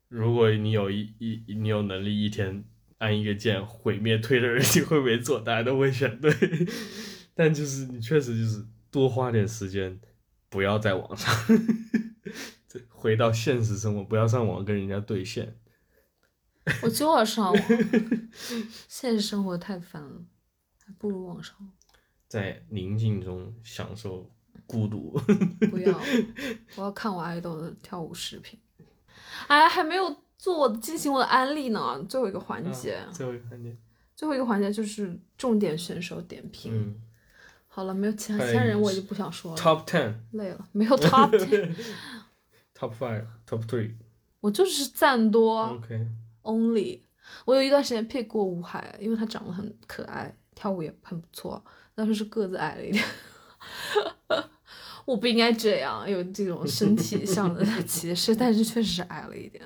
如果你有一一你有能力一天按一个键毁灭 Twitter，你会不会做？大家都会选对，但就是你确实就是多花点时间，不要在网上，这回到现实生活，不要上网跟人家对线。我就要上网，现实生活太烦了，还不如网上。在宁静中享受孤独。不要，我要看我爱豆的跳舞视频。哎，还没有做我进行我的安利呢，最后一个环节，啊最后一个环节，最后一个环节就是重点选手点评。嗯好了，没有其他其他人我就不想说了，，Top Ten、累了，没有 top ten，Top Five、Top Three。我就是赞多 OK，only。我有一段时间 pick 过吴海，因为他长得很可爱，跳舞也很不错，但是是个子矮了一点。我不应该这样，有这种身体上的歧视，但是确实是矮了一点。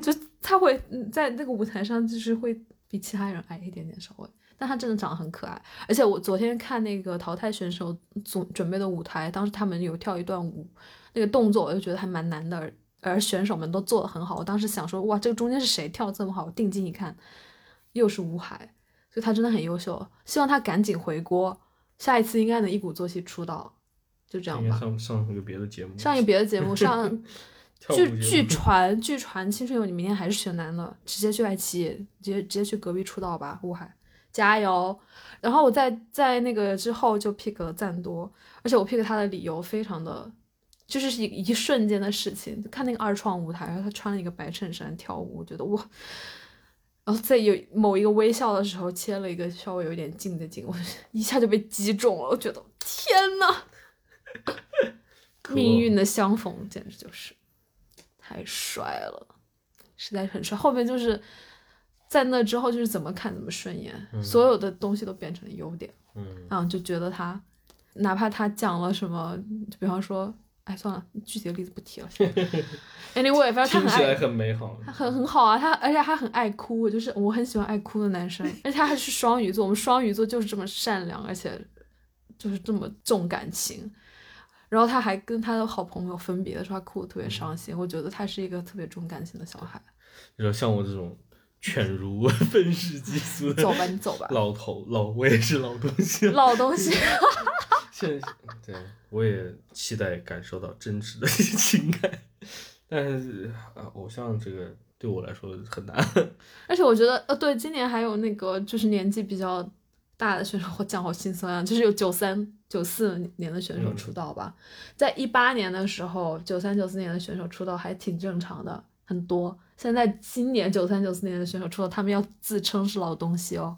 就他会在那个舞台上，就是会比其他人矮一点点，稍微，但他真的长得很可爱。而且我昨天看那个淘汰选手组准备的舞台，当时他们有跳一段舞，那个动作我就觉得还蛮难的，而而选手们都做得很好。我当时想说，哇，这个中间是谁跳得这么好？我定睛一看，又是吴海，所以他真的很优秀。希望他赶紧回国，下一次应该能一鼓作气出道。就这样吧。上上一个别的节目，上一个别的节目，上 据据传据传《青春有你》明天还是选男的，直接去爱奇艺，直接直接去隔壁出道吧，吴海，加油！然后我在在那个之后就 pick 了赞多，而且我 pick 他的理由非常的，就是一一瞬间的事情。看那个二创舞台，然后他穿了一个白衬衫跳舞，我觉得哇。然后在有某一个微笑的时候，切了一个稍微有点近的景，我一下就被击中了。我觉得天呐，命运的相逢简直就是太帅了，实在是很帅。后面就是在那之后，就是怎么看怎么顺眼，所有的东西都变成了优点。嗯然后，就觉得他哪怕他讲了什么，就比方说哎，算了，具体的例子不提了。Anyway，反正他听起来很爱，很美好。他很很好啊，他而且他很爱哭，就是我很喜欢爱哭的男生，而且他还是双鱼座，我们双鱼座就是这么善良，而且就是这么重感情。然后他还跟他的好朋友分别的时候，他哭的特别伤心。我觉得他是一个特别重感情的小孩。你说像我这种犬儒 愤世嫉俗的走吧，你走吧，老头老，我也是老东西。老东西。现在对我也期待感受到真挚的 情感，但是啊，偶像这个对我来说很难。而且我觉得，呃，对，今年还有那个就是年纪比较大的选手，我讲好心酸啊，就是有九三、九四年的选手出道吧，在一八年的时候，九三、九四年的选手出道还挺正常的，很多。现在今年九三、九四年的选手除了，他们要自称是老东西哦，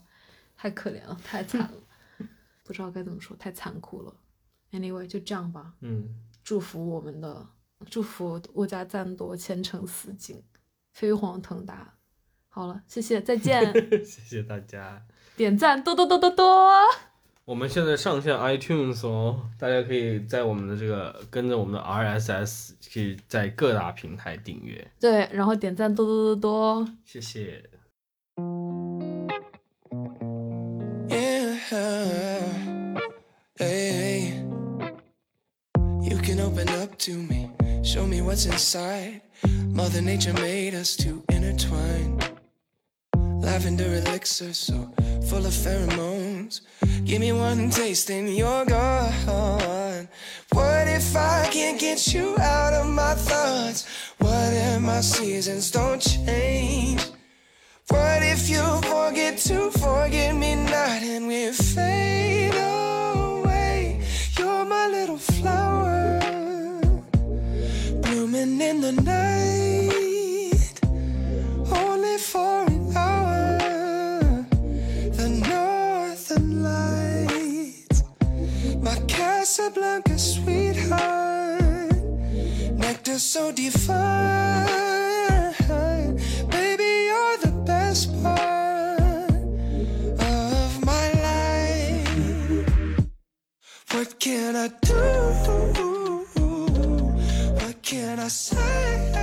太可怜了，太惨了，不知道该怎么说，太残酷了。Anyway，就这样吧，嗯，祝福我们的，祝福物价赞多，前程似锦，飞黄腾达。好了，谢谢，再见。谢谢大家。点赞多多多多多。我们现在上线 iTunes 哦，大家可以在我们的这个跟着我们的 RSS，可以在各大平台订阅。对，然后点赞多多多多。谢谢。Give me one taste and you're gone. What if I can't get you out of my thoughts? What if my seasons don't change? What if you forget to forget me not and we fade? Casablanca sweetheart, nectar so divine. Baby, you're the best part of my life. What can I do? What can I say?